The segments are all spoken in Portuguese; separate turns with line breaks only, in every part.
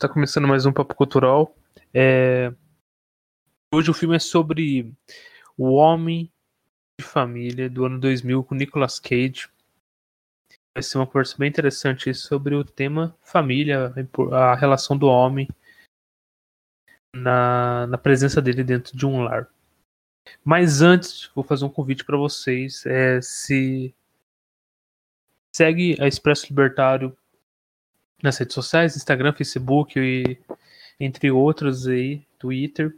está começando mais um Papo Cultural. É... Hoje o filme é sobre o Homem de Família do ano 2000 com Nicolas Cage. Vai ser uma conversa bem interessante sobre o tema família, a relação do homem na, na presença dele dentro de um lar. Mas antes, vou fazer um convite para vocês. É, se segue a Expresso Libertário nas redes sociais, Instagram, Facebook e entre outros aí, Twitter.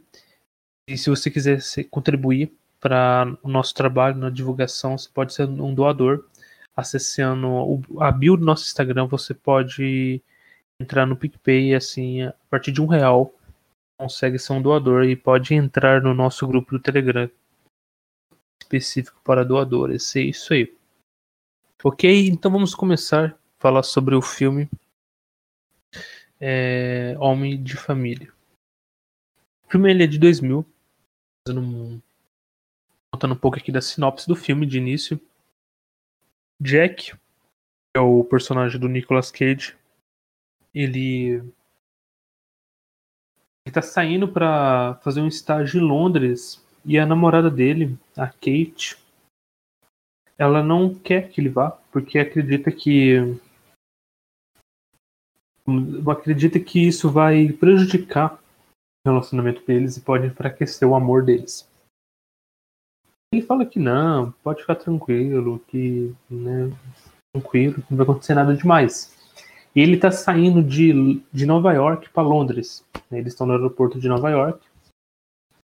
E se você quiser contribuir para o nosso trabalho na divulgação, você pode ser um doador. Acessando a bio do nosso Instagram, você pode entrar no PicPay e assim, a partir de um real, consegue ser um doador e pode entrar no nosso grupo do Telegram específico para doadores. É isso aí. Ok, então vamos começar a falar sobre o filme é, Homem de Família. O filme ele é de 2000, um, contando um pouco aqui da sinopse do filme de início. Jack, é o personagem do Nicolas Cage, ele ele tá saindo para fazer um estágio em Londres e a namorada dele, a Kate, ela não quer que ele vá porque acredita que acredita que isso vai prejudicar o relacionamento deles e pode enfraquecer o amor deles. Ele fala que não, pode ficar tranquilo, que né, tranquilo, não vai acontecer nada demais. E ele está saindo de, de Nova York para Londres. Eles estão no aeroporto de Nova York.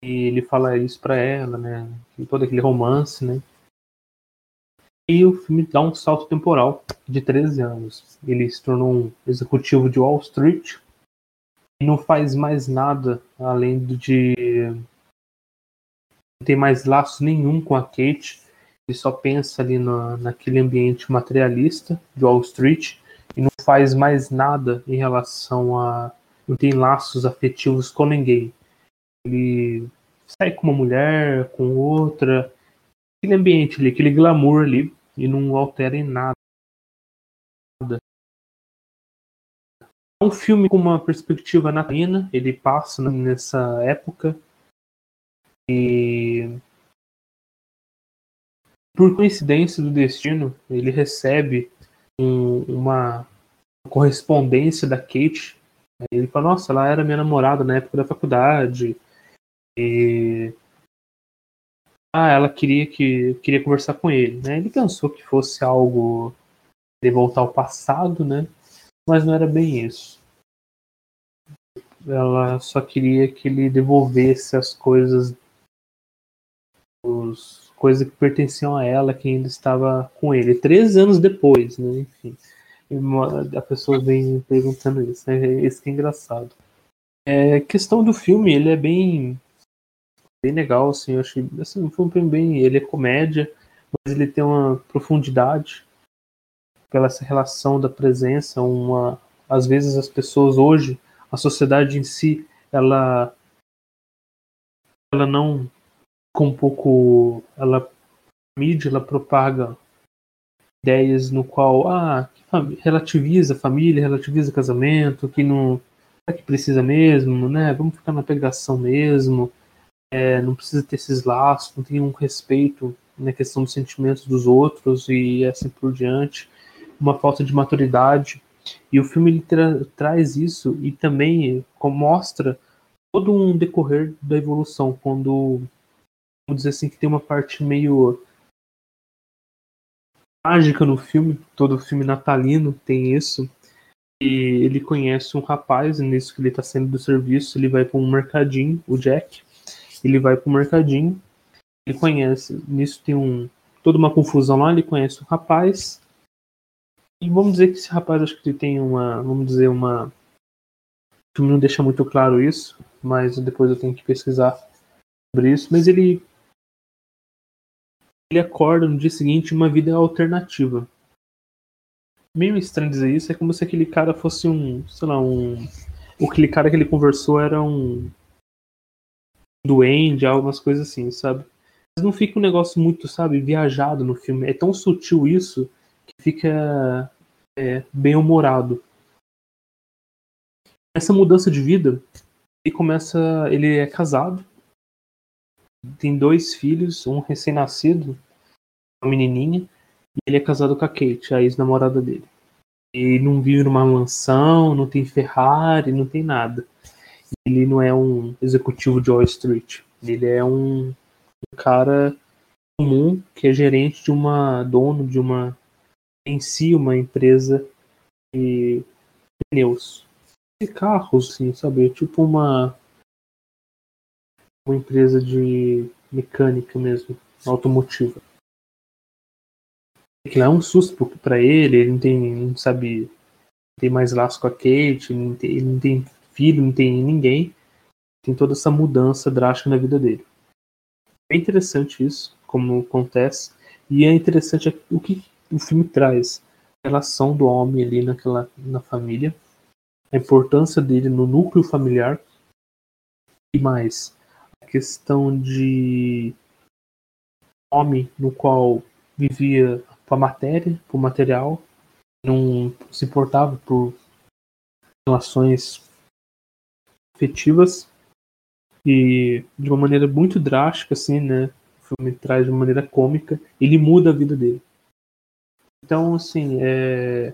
E ele fala isso para ela, né? Todo aquele romance, né? E o filme dá um salto temporal de 13 anos. Ele se tornou um executivo de Wall Street e não faz mais nada além de. Não tem mais laço nenhum com a Kate. Ele só pensa ali na, naquele ambiente materialista de Wall Street e não faz mais nada em relação a. Não tem laços afetivos com ninguém. Ele sai com uma mulher, com outra. Aquele ambiente ali, aquele glamour ali e não altera em nada. É um filme com uma perspectiva natalina, ele passa nessa época e por coincidência do destino, ele recebe um, uma correspondência da Kate. Ele fala, nossa, ela era minha namorada na época da faculdade. E ah, ela queria que queria conversar com ele, né? Ele pensou que fosse algo de voltar ao passado, né? Mas não era bem isso. Ela só queria que ele devolvesse as coisas os coisas que pertenciam a ela que ainda estava com ele. Três anos depois, né? Enfim. A pessoa vem perguntando isso, né? Isso que é engraçado. É, questão do filme, ele é bem bem legal, assim, eu achei, assim, um filme bem, ele é comédia, mas ele tem uma profundidade pela essa relação da presença, uma, às vezes as pessoas hoje, a sociedade em si, ela ela não com um pouco, ela mídia, ela propaga ideias no qual, ah, relativiza família, relativiza casamento, que não é que precisa mesmo, né? Vamos ficar na pegação mesmo é, não precisa ter esses laços, não tem um respeito na questão dos sentimentos dos outros e assim por diante, uma falta de maturidade. E o filme tra traz isso e também mostra todo um decorrer da evolução, quando, vamos dizer assim, que tem uma parte meio mágica no filme, todo filme natalino tem isso. E ele conhece um rapaz, nisso que ele está saindo do serviço, ele vai para um mercadinho, o Jack, ele vai pro mercadinho, ele conhece, nisso tem um toda uma confusão lá, ele conhece o rapaz. E vamos dizer que esse rapaz acho que ele tem uma, vamos dizer uma o filme não deixa muito claro isso, mas depois eu tenho que pesquisar sobre isso, mas ele ele acorda no dia seguinte uma vida alternativa. Meio estranho dizer isso, é como se aquele cara fosse um, sei lá, um aquele cara que ele conversou era um duende, algumas coisas assim, sabe? Mas não fica um negócio muito, sabe, viajado no filme. É tão sutil isso que fica é, bem humorado. essa mudança de vida, ele começa, ele é casado, tem dois filhos, um recém-nascido, uma menininha, e ele é casado com a Kate, a ex-namorada dele. E não vive numa mansão, não tem Ferrari, não tem nada. Ele não é um executivo de Wall Street. Ele é um, cara comum que é gerente de uma dono de uma em si uma empresa de pneus de carros, assim, sabe? Tipo uma uma empresa de mecânica mesmo, automotiva. Que é um susto para ele, ele não tem, não sabe, não tem mais laço com a Kate, não tem, ele não tem filho, não tem ninguém. Tem toda essa mudança drástica na vida dele. É interessante isso, como acontece, e é interessante o que o filme traz. A relação do homem ali naquela, na família, a importância dele no núcleo familiar, e mais, a questão de homem no qual vivia com a matéria, com o material, não se importava por relações afetivas e de uma maneira muito drástica, assim, né? O filme traz de uma maneira cômica, ele muda a vida dele. Então, assim, é...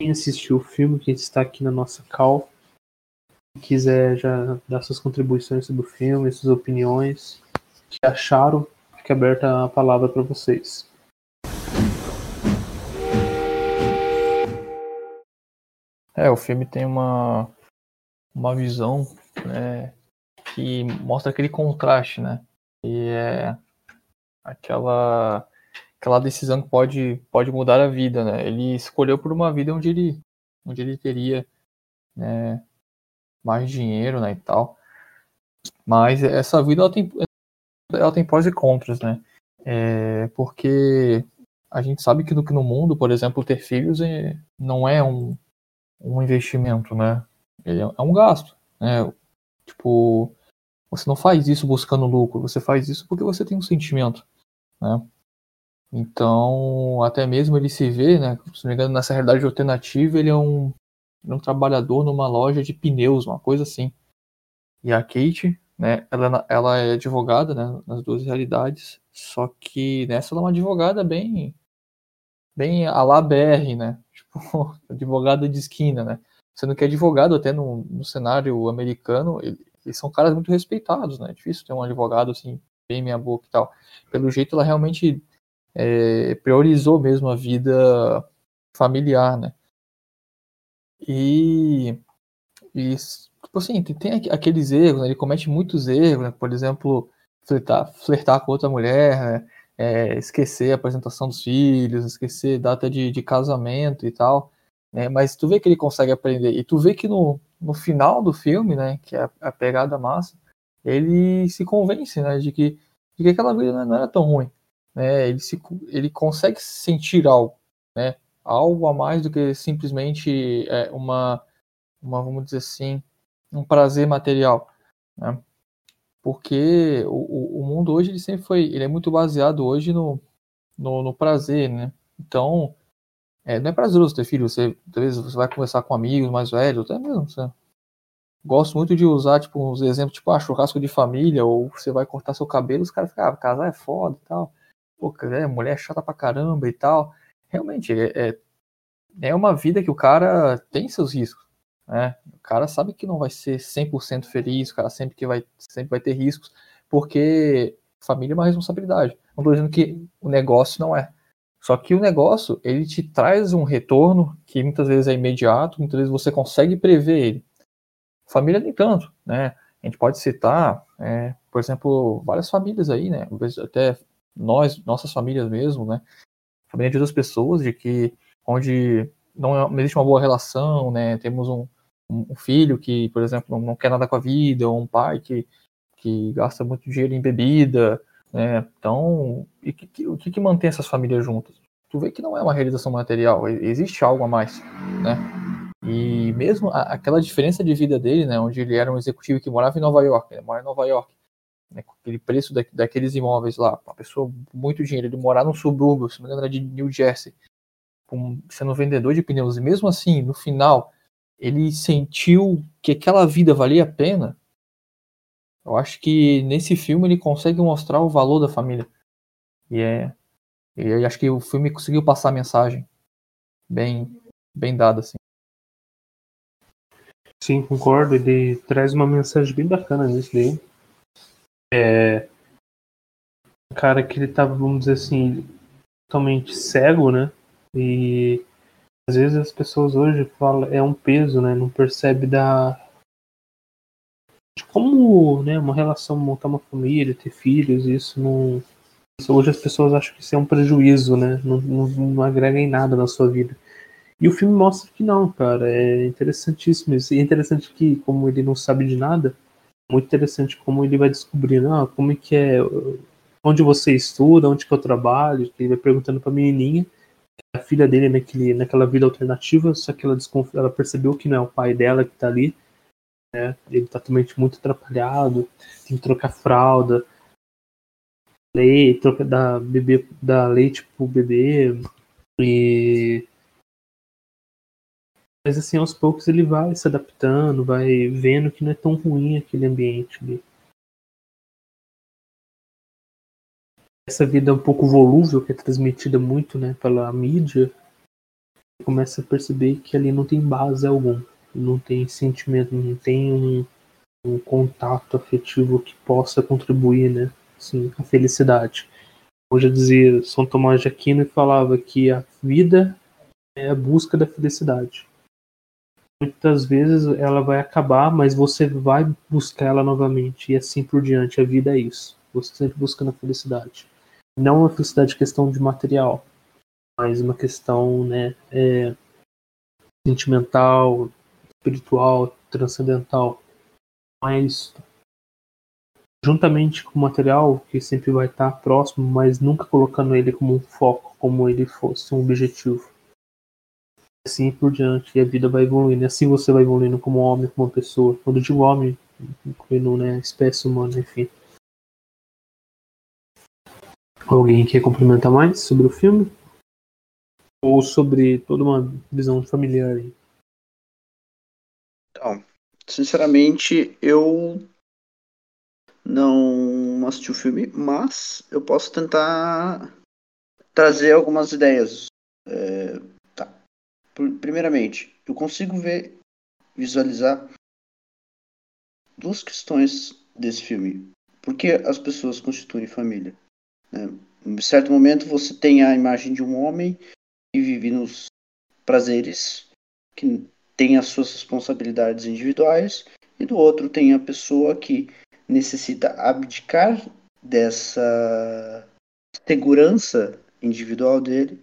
quem assistiu o filme, quem está aqui na nossa call, quiser já dar suas contribuições sobre o filme, suas opiniões, que acharam, fica aberta a palavra para vocês.
É, o filme tem uma, uma visão né, que mostra aquele contraste, né? E é aquela aquela decisão que pode pode mudar a vida, né? Ele escolheu por uma vida onde ele onde ele teria né, mais dinheiro, né, e tal. Mas essa vida ela tem ela tem pós e contras, né? É, porque a gente sabe que no, que no mundo, por exemplo, ter filhos é, não é um, um investimento, né? Ele é, é um gasto, né? Tipo, você não faz isso buscando lucro, você faz isso porque você tem um sentimento, né? Então, até mesmo ele se vê, né? Se não me engano, nessa realidade alternativa, ele é um, é um trabalhador numa loja de pneus, uma coisa assim. E a Kate, né? Ela, ela é advogada, né? Nas duas realidades. Só que nessa ela é uma advogada bem, bem a la BR, né? Tipo, advogada de esquina, né? Sendo que advogado, até no, no cenário americano, ele, eles são caras muito respeitados, né? É difícil ter um advogado assim, bem minha boca e tal. Pelo jeito, ela realmente é, priorizou mesmo a vida familiar, né? E, e tipo assim, tem, tem aqueles erros, né? ele comete muitos erros, né? Por exemplo, flertar, flertar com outra mulher, né? é, esquecer a apresentação dos filhos, esquecer data de, de casamento e tal né? Mas tu vê que ele consegue aprender e tu vê que no, no final do filme, né, que é a, a pegada massa, ele se convence, né, de que, de que aquela vida não era tão ruim, né? Ele se ele consegue sentir algo, né? Algo a mais do que simplesmente é, uma uma vamos dizer assim, um prazer material, né? Porque o, o mundo hoje ele sempre foi, ele é muito baseado hoje no, no, no prazer, né? Então, é, não é prazeroso ter filho, você, talvez você vai conversar com amigos mais velhos, até mesmo, você, gosto muito de usar, tipo, uns exemplos, tipo, ah, churrasco de família, ou você vai cortar seu cabelo, os caras ficam, ah, casar é foda e tal, pô, é, mulher é chata pra caramba e tal, realmente, é, é, é uma vida que o cara tem seus riscos, né, o cara sabe que não vai ser 100% feliz, o cara sempre que vai, sempre vai ter riscos, porque família é uma responsabilidade, não tô dizendo que o negócio não é, só que o negócio, ele te traz um retorno que muitas vezes é imediato, muitas vezes você consegue prever ele. Família nem tanto, né? A gente pode citar, é, por exemplo, várias famílias aí, né? Até nós, nossas famílias mesmo, né? Família de outras pessoas, de que onde não, é, não existe uma boa relação, né? Temos um, um filho que, por exemplo, não quer nada com a vida, ou um pai que, que gasta muito dinheiro em bebida, né? Então, e que, o que, que mantém essas famílias juntas? Tu vê que não é uma realização material, existe algo a mais, né? E mesmo a, aquela diferença de vida dele, né, onde ele era um executivo que morava em Nova York, ele mora em Nova York, né, com aquele preço da, daqueles imóveis lá, uma pessoa muito dinheiro, ele morar num subúrbio, se não me engano de New Jersey, com, sendo vendedor de pneus, e mesmo assim, no final, ele sentiu que aquela vida valia a pena, eu acho que nesse filme ele consegue mostrar o valor da família. E é. E acho que o filme conseguiu passar a mensagem bem, bem dada, assim.
Sim, concordo. Ele traz uma mensagem bem bacana nisso daí. É. Cara que ele tava, vamos dizer assim, totalmente cego, né? E às vezes as pessoas hoje falam é um peso, né? Não percebe da de como, né, uma relação montar uma família, ter filhos, isso não isso, hoje as pessoas acham que isso é um prejuízo, né? Não, não, não agrega em nada na sua vida. E o filme mostra que não, cara. É interessantíssimo isso. E é interessante que, como ele não sabe de nada, muito interessante como ele vai descobrindo, ah, como é que é, onde você estuda, onde que eu trabalho, ele vai perguntando pra menininha, a filha dele naquele, naquela vida alternativa, só que ela, ela percebeu que não é o pai dela que tá ali, né? Ele tá também muito atrapalhado, tem que trocar fralda, leite, troca da bebê, da leite pro bebê e mas assim, aos poucos ele vai se adaptando, vai vendo que não é tão ruim aquele ambiente ali. Essa vida um pouco volúvel, que é transmitida muito né, pela mídia, começa a perceber que ali não tem base algum, não tem sentimento, não tem um, um contato afetivo que possa contribuir, né? Assim, a felicidade. Como já dizia São Tomás de Aquino e falava que a vida é a busca da felicidade muitas vezes ela vai acabar, mas você vai buscar ela novamente e assim por diante. A vida é isso. Você sempre buscando a felicidade. Não uma felicidade questão de material, mas uma questão né, é, sentimental, espiritual, transcendental. Mas juntamente com o material que sempre vai estar próximo, mas nunca colocando ele como um foco, como ele fosse um objetivo assim por diante, e a vida vai evoluindo. E assim você vai evoluindo como homem, como pessoa. Quando digo homem, incluindo né, espécie humana, enfim. Alguém quer complementar mais sobre o filme? Ou sobre toda uma visão familiar aí?
Sinceramente, eu não assisti o filme, mas eu posso tentar trazer algumas ideias. É, primeiramente, eu consigo ver, visualizar duas questões desse filme. Por que as pessoas constituem família? Né? Em certo momento você tem a imagem de um homem que vive nos prazeres, que tem as suas responsabilidades individuais, e do outro tem a pessoa que necessita abdicar dessa segurança individual dele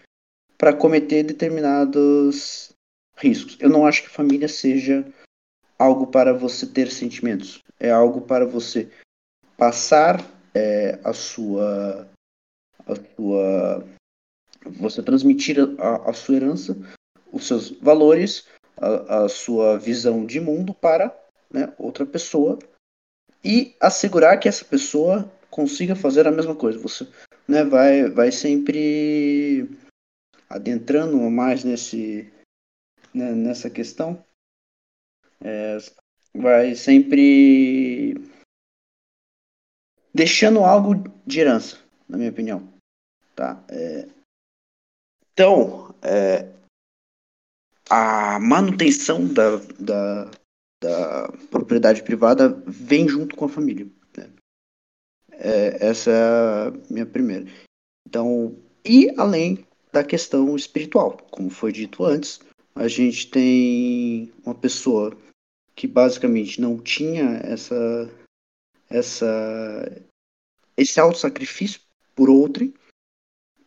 para cometer determinados riscos. Eu não acho que família seja algo para você ter sentimentos. É algo para você passar é, a sua a sua você transmitir a, a sua herança, os seus valores, a, a sua visão de mundo para né, outra pessoa e assegurar que essa pessoa consiga fazer a mesma coisa. Você né, vai, vai sempre adentrando mais nesse, né, nessa questão, é, vai sempre deixando algo de herança, na minha opinião. Tá? É, então, é, a manutenção da, da, da, propriedade privada vem junto com a família. Né? É, essa é a minha primeira. Então, e além da questão espiritual. Como foi dito antes, a gente tem uma pessoa que basicamente não tinha essa essa esse auto sacrifício por outrem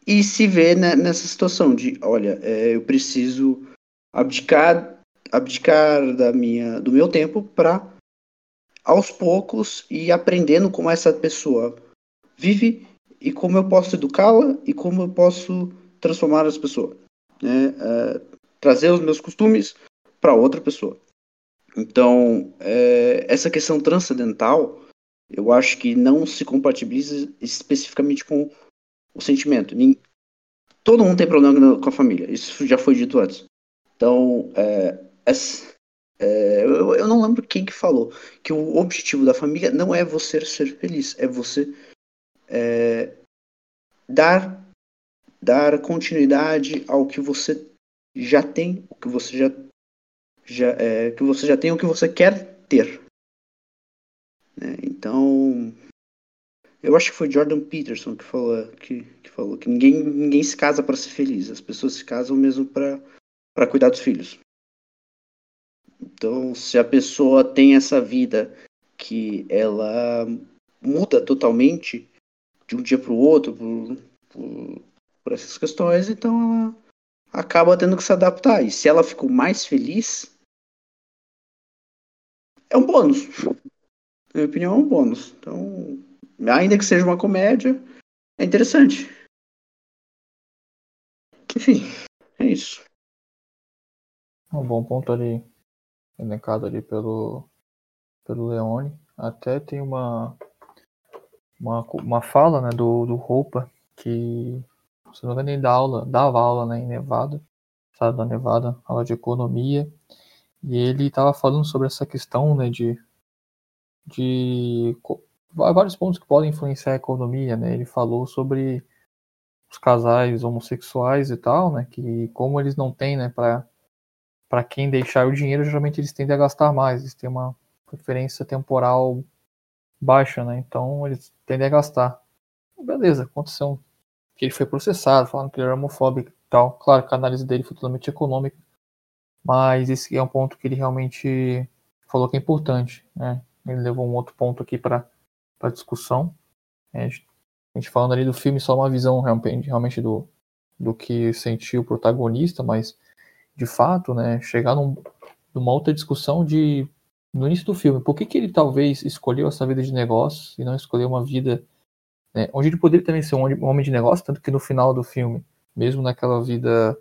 e se vê nessa situação de, olha, é, eu preciso abdicar abdicar da minha do meu tempo para aos poucos ir aprendendo como essa pessoa vive e como eu posso educá-la e como eu posso transformar as pessoas, né? É, trazer os meus costumes para outra pessoa. Então, é, essa questão transcendental, eu acho que não se compatibiliza especificamente com o sentimento. Todo mundo tem problema com a família, isso já foi dito antes. Então, é, É, eu, eu não lembro quem que falou que o objetivo da família não é você ser feliz, é você é, dar dar continuidade ao que você já tem, o que você já, já é, que você já tem, o que você quer ter. É, então, eu acho que foi Jordan Peterson que falou que, que falou que ninguém, ninguém se casa para ser feliz, as pessoas se casam mesmo para cuidar dos filhos. Então, se a pessoa tem essa vida que ela muda totalmente de um dia para o outro por, por, por essas questões, então ela acaba tendo que se adaptar. E se ela ficou mais feliz, é um bônus. Na minha opinião, é um bônus. Então, ainda que seja uma comédia, é interessante. Enfim, é isso.
Um bom ponto ali, elencado ali pelo, pelo Leone. Até tem uma, uma, uma fala né, do, do Roupa que se não me engano, dá aula, dava aula né, em Nevada, estado da Nevada, aula de economia, e ele estava falando sobre essa questão né, de, de vários pontos que podem influenciar a economia, né? Ele falou sobre os casais homossexuais e tal, né? Que como eles não têm, né, para para quem deixar o dinheiro, geralmente eles tendem a gastar mais, eles têm uma preferência temporal baixa, né? Então eles tendem a gastar. Beleza, aconteceu que ele foi processado, falando que ele era homofóbico e tal. Claro que a análise dele foi totalmente econômica, mas esse é um ponto que ele realmente falou que é importante. Né? Ele levou um outro ponto aqui para a discussão. É, a gente falando ali do filme, só uma visão realmente, realmente do, do que sentiu o protagonista, mas de fato, né, chegar num, numa outra discussão de no início do filme, por que, que ele talvez escolheu essa vida de negócios e não escolheu uma vida né? Onde ele poderia também ser um homem de negócio, tanto que no final do filme, mesmo naquela vida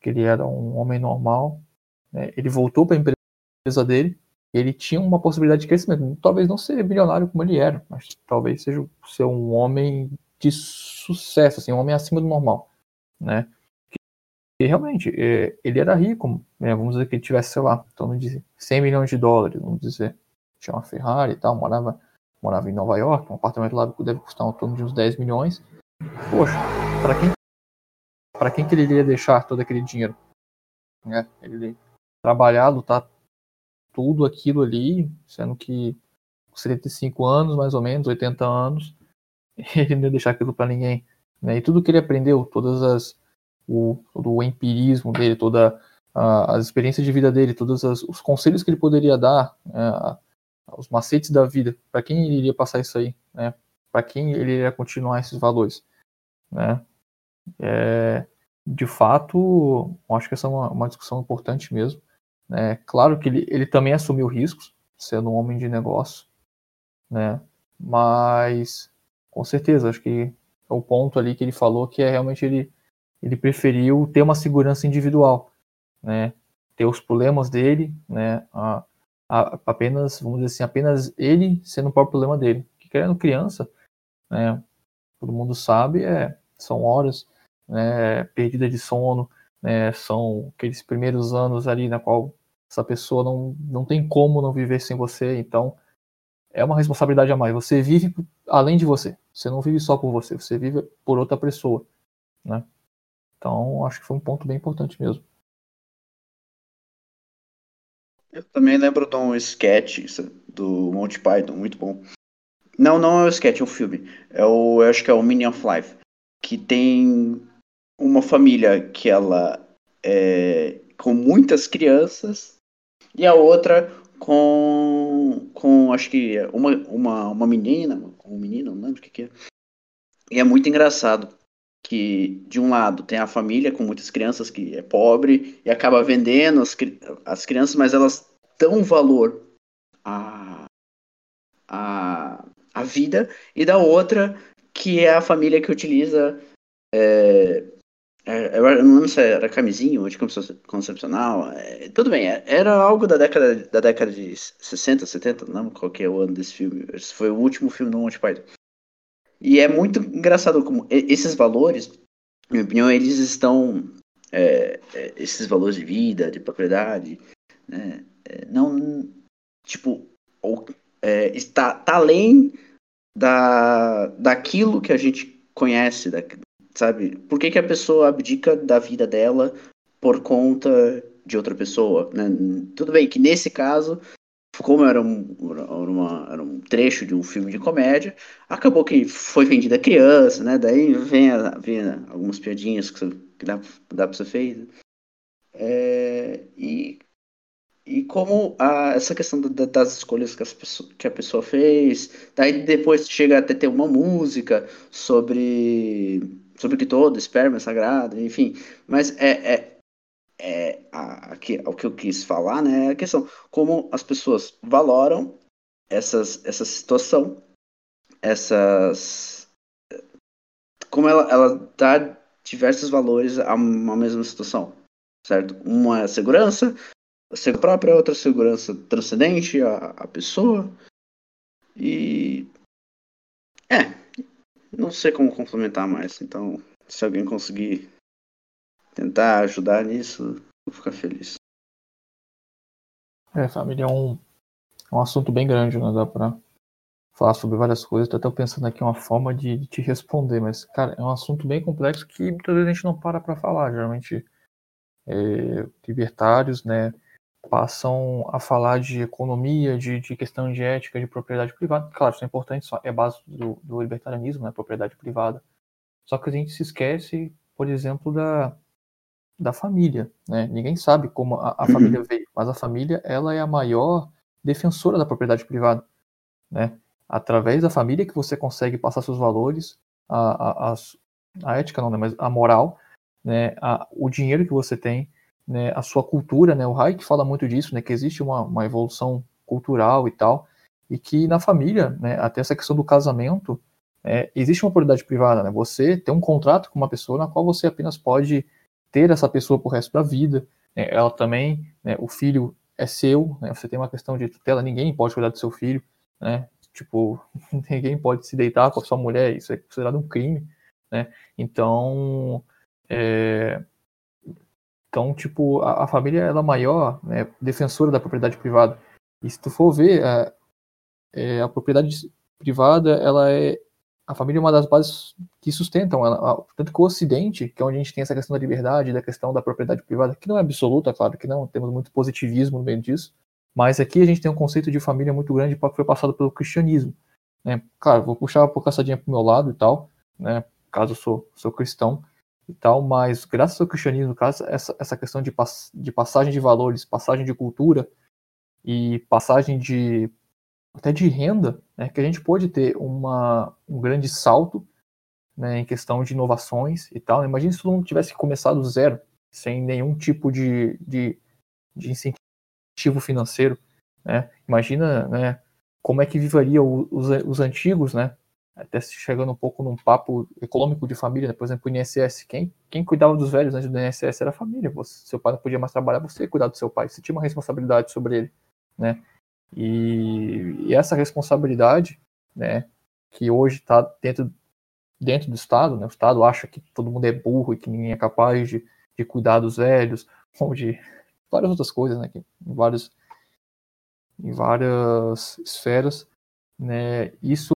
que ele era um homem normal, né? ele voltou para a empresa dele, ele tinha uma possibilidade de crescimento. Talvez não ser bilionário como ele era, mas talvez seja ser um homem de sucesso, assim, um homem acima do normal, né? E realmente, é, ele era rico, né? vamos dizer que ele tivesse, sei lá, em torno de 100 milhões de dólares, vamos dizer. Tinha uma Ferrari e tal, morava morava em Nova York, um apartamento lá deve custar um torno de uns 10 milhões. Poxa, para quem quem que ele iria deixar todo aquele dinheiro? Né? Ele trabalhar, lutar tudo aquilo ali, sendo que 75 anos, mais ou menos, 80 anos, ele não ia deixar aquilo para ninguém. Né? E tudo que ele aprendeu, todas as o, todo o empirismo dele, toda as experiências de vida dele, todos as, os conselhos que ele poderia dar, né? os macetes da vida, para quem ele iria passar isso aí, né? Para quem ele iria continuar esses valores, né? É, de fato, acho que essa é uma, uma discussão importante mesmo. Né? Claro que ele, ele também assumiu riscos, sendo um homem de negócio, né? Mas, com certeza, acho que é o ponto ali que ele falou que é realmente ele, ele preferiu ter uma segurança individual, né? Ter os problemas dele, né? A, apenas, vamos dizer assim, apenas ele sendo o próprio problema dele. Que querendo criança, né, todo mundo sabe, é, são horas né, perdida de sono, né, são aqueles primeiros anos ali na qual essa pessoa não, não tem como não viver sem você, então é uma responsabilidade a mais. Você vive além de você, você não vive só por você, você vive por outra pessoa, né? Então, acho que foi um ponto bem importante mesmo.
Eu também lembro de um sketch do Monty Python, muito bom. Não, não é o sketch, é um filme. É o, eu acho que é o Minion of Life. Que tem uma família que ela é com muitas crianças e a outra com, com acho que uma, uma, uma menina, um menino, não lembro o que, que é. E é muito engraçado que de um lado tem a família com muitas crianças que é pobre e acaba vendendo as, as crianças, mas elas dão valor à, à, à vida, e da outra que é a família que utiliza é, é, eu não lembro se era camisinho ou de concepcional. É, tudo bem, é, era algo da década, da década de 60, 70, não lembro qual é o ano desse filme. Esse foi o último filme do Monty Python. E é muito engraçado como esses valores, na minha opinião, eles estão. É, é, esses valores de vida, de propriedade, né, não tipo ou, é, está tá além da, daquilo que a gente conhece, da, sabe? Por que, que a pessoa abdica da vida dela por conta de outra pessoa, né? Tudo bem que nesse caso, como era um, uma, era um trecho de um filme de comédia, acabou que foi vendida criança, né? Daí vem, a, vem algumas piadinhas que, dá, dá pra ser feita. É, e e como a, essa questão da, das escolhas que, pessoas, que, a pessoa fez, daí depois chega até ter uma música sobre sobre que todo esperma é sagrado, enfim. Mas é, é, é a, aqui, o que eu quis falar, né? É a questão como as pessoas valoram essas, essa situação, essas como ela, ela dá diversos valores a uma mesma situação, certo? Uma é segurança, segurança própria, outra segurança transcendente a, a pessoa. E. É. Não sei como complementar mais. Então, se alguém conseguir tentar ajudar nisso, vou ficar feliz.
É, família é um, é um assunto bem grande, né? Dá pra falar sobre várias coisas. Tô até pensando aqui uma forma de, de te responder, mas, cara, é um assunto bem complexo que muitas vezes a gente não para pra falar. Geralmente, é, libertários, né? passam a falar de economia, de, de questão de ética, de propriedade privada. Claro, isso é importante, é base do, do libertarianismo, né, propriedade privada. Só que a gente se esquece, por exemplo, da, da família. Né? Ninguém sabe como a, a uhum. família veio, mas a família ela é a maior defensora da propriedade privada. Né? Através da família que você consegue passar seus valores, a, a, a, a ética não, né, mas a moral, né, a, o dinheiro que você tem, né, a sua cultura, né, o Hayek fala muito disso, né, que existe uma, uma evolução cultural e tal, e que na família, né, até essa questão do casamento, é, existe uma propriedade privada, né, você tem um contrato com uma pessoa na qual você apenas pode ter essa pessoa pro resto da vida, né, ela também, né, o filho é seu, né, você tem uma questão de tutela, ninguém pode cuidar do seu filho, né, tipo, ninguém pode se deitar com a sua mulher, isso é considerado um crime, né, então, é, então, tipo, a, a família ela é maior, né, defensora da propriedade privada. E se tu for ver, a, é, a propriedade privada, ela é a família é uma das bases que sustentam ela. Tanto que o Ocidente, que é onde a gente tem essa questão da liberdade, da questão da propriedade privada, que não é absoluta, claro que não, temos muito positivismo no meio disso, mas aqui a gente tem um conceito de família muito grande que foi passado pelo cristianismo. Né? Claro, vou puxar a caçadinha pro meu lado e tal, né? caso eu sou, sou cristão, e tal, mas graças ao cristianismo, essa, essa questão de, pass de passagem de valores, passagem de cultura e passagem de até de renda, né, que a gente pode ter uma, um grande salto né, em questão de inovações e tal. Imagina se todo mundo tivesse começado do zero, sem nenhum tipo de, de, de incentivo financeiro. Né? Imagina né, como é que viveriam os, os antigos, né? até chegando um pouco num papo econômico de família, né? por exemplo, o INSS, quem, quem cuidava dos velhos antes do INSS era a família, você, seu pai não podia mais trabalhar, você ia cuidar do seu pai, você tinha uma responsabilidade sobre ele, né, e, e essa responsabilidade, né, que hoje está dentro, dentro do Estado, né, o Estado acha que todo mundo é burro e que ninguém é capaz de, de cuidar dos velhos, ou de várias outras coisas, né, que, em, vários, em várias esferas, né, isso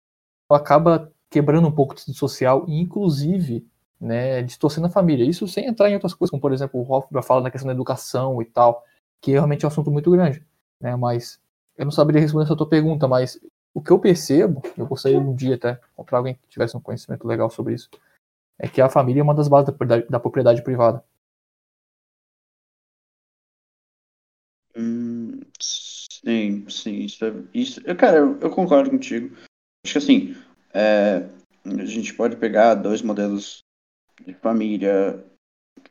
acaba quebrando um pouco do social e, inclusive, né, distorcendo a família. Isso sem entrar em outras coisas, como, por exemplo, o Hoffman fala na questão da educação e tal, que realmente é um assunto muito grande. Né, mas eu não saberia responder essa tua pergunta, mas o que eu percebo, eu gostaria um dia até encontrar alguém que tivesse um conhecimento legal sobre isso, é que a família é uma das bases da propriedade, da propriedade privada.
Hum, sim, sim. Isso, é, isso eu, cara, eu, eu concordo contigo. Acho que assim, é, a gente pode pegar dois modelos de família,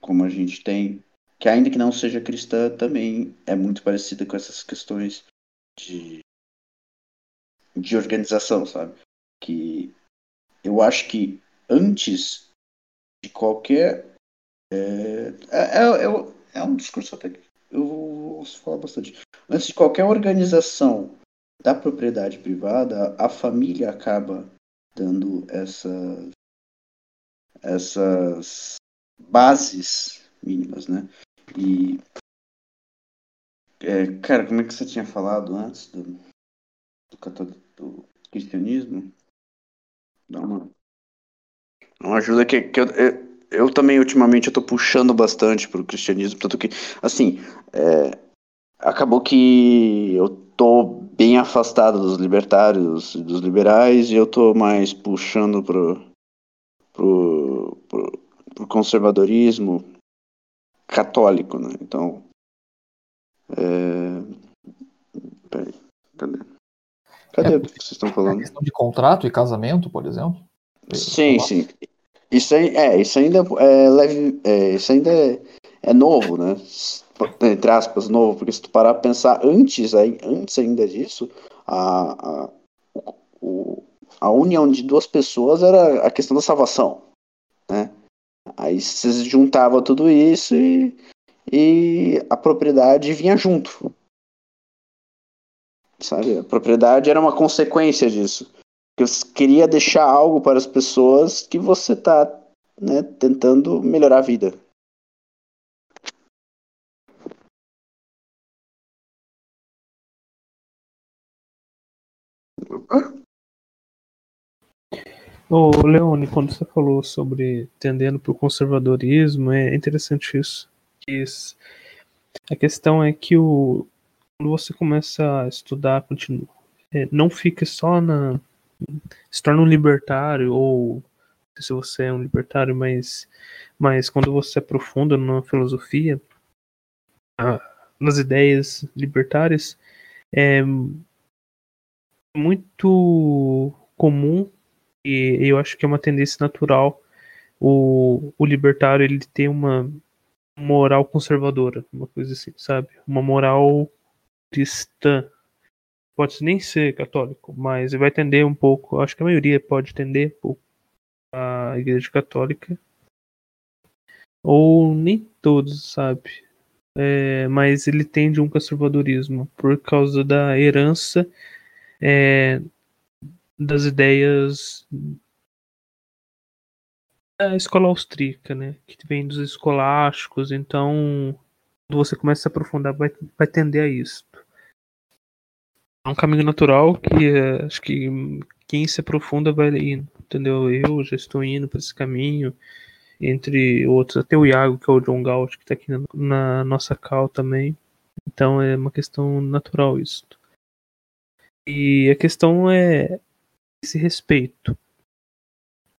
como a gente tem, que ainda que não seja cristã, também é muito parecida com essas questões de, de organização, sabe? Que eu acho que antes de qualquer. É, é, é, é um discurso até que eu vou falar bastante. Antes de qualquer organização da propriedade privada, a família acaba dando essa, essas bases mínimas, né? E É, cara, como é que você tinha falado antes do, do, do cristianismo? Dá uma, uma ajuda que, que eu, eu, eu, também ultimamente eu tô puxando bastante pro cristianismo, tanto que, assim, é, acabou que eu tô bem afastado dos libertários dos liberais e eu tô mais puxando pro, pro, pro, pro conservadorismo católico, né? Então, é... Peraí, cadê? Cadê
é,
o que vocês estão falando?
questão de contrato e casamento, por exemplo?
Sim, sim. Isso, aí, é, isso ainda é leve, é, isso ainda é, é novo, né? Entre aspas, novo, porque se tu parar a pensar antes, aí, antes ainda disso, a, a, o, a união de duas pessoas era a questão da salvação, né? Aí você juntava tudo isso e, e a propriedade vinha junto. Sabe? A propriedade era uma consequência disso. Eu queria deixar algo para as pessoas que você está né, tentando melhorar a vida.
Ô, Leone, quando você falou sobre tendendo para o conservadorismo, é interessante isso. Isso. A questão é que o, quando você começa a estudar, continua, é, não fique só na. se torna um libertário, ou se você é um libertário, mas, mas quando você aprofunda na filosofia, nas ideias libertárias, é muito comum e eu acho que é uma tendência natural o, o libertário ele ter uma moral conservadora, uma coisa assim, sabe? Uma moral cristã. Pode nem ser católico, mas vai tender um pouco, acho que a maioria pode tender um pouco a igreja católica. Ou nem todos, sabe? É, mas ele tende um conservadorismo por causa da herança é, das ideias da escola austríaca, né? Que vem dos escolásticos, então quando você começa a se aprofundar vai, vai tender a isso. É um caminho natural que é, acho que quem se aprofunda vai indo, entendeu? Eu já estou indo para esse caminho, entre outros, até o Iago, que é o John Galt, que está aqui na, na nossa cal também. Então é uma questão natural isso. E a questão é esse respeito.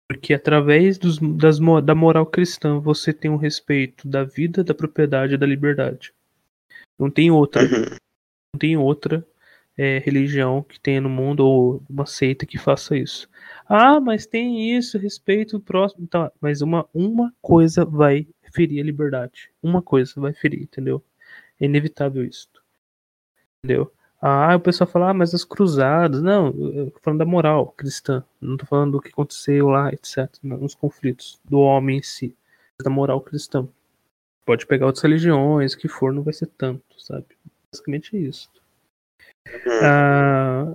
Porque através dos, das, da moral cristã você tem um respeito da vida, da propriedade e da liberdade. Não tem outra. Uhum. Não tem outra é, religião que tenha no mundo ou uma seita que faça isso. Ah, mas tem isso, respeito o próximo. Tá, mas uma, uma coisa vai ferir a liberdade. Uma coisa vai ferir, entendeu? É inevitável isso. Entendeu? Ah, o pessoal fala, ah, mas as cruzadas. Não, eu tô falando da moral cristã. Não tô falando do que aconteceu lá, etc. Nos conflitos do homem em si. Da moral cristã. Pode pegar outras religiões, que for, não vai ser tanto, sabe? Basicamente é isso. Uhum. Ah,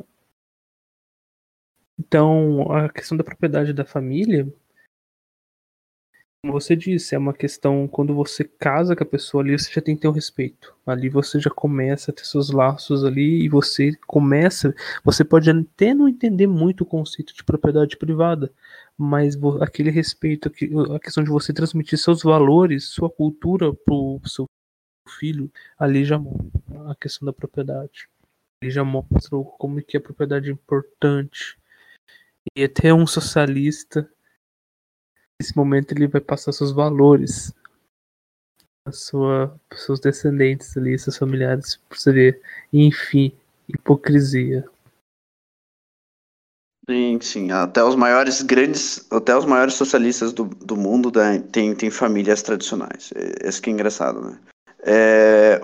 então, a questão da propriedade da família como você disse, é uma questão quando você casa com a pessoa ali, você já tem que ter um respeito. Ali você já começa a ter seus laços ali e você começa. Você pode até não entender muito o conceito de propriedade privada, mas aquele respeito, a questão de você transmitir seus valores, sua cultura pro seu filho, ali já a questão da propriedade. Ele já mostra como que a propriedade é importante. E até um socialista nesse momento ele vai passar seus valores a sua seus descendentes ali, seus familiares, pra você enfim, hipocrisia.
Sim, sim. Até os maiores grandes, até os maiores socialistas do, do mundo né, têm tem famílias tradicionais. Esse que é engraçado, né? É,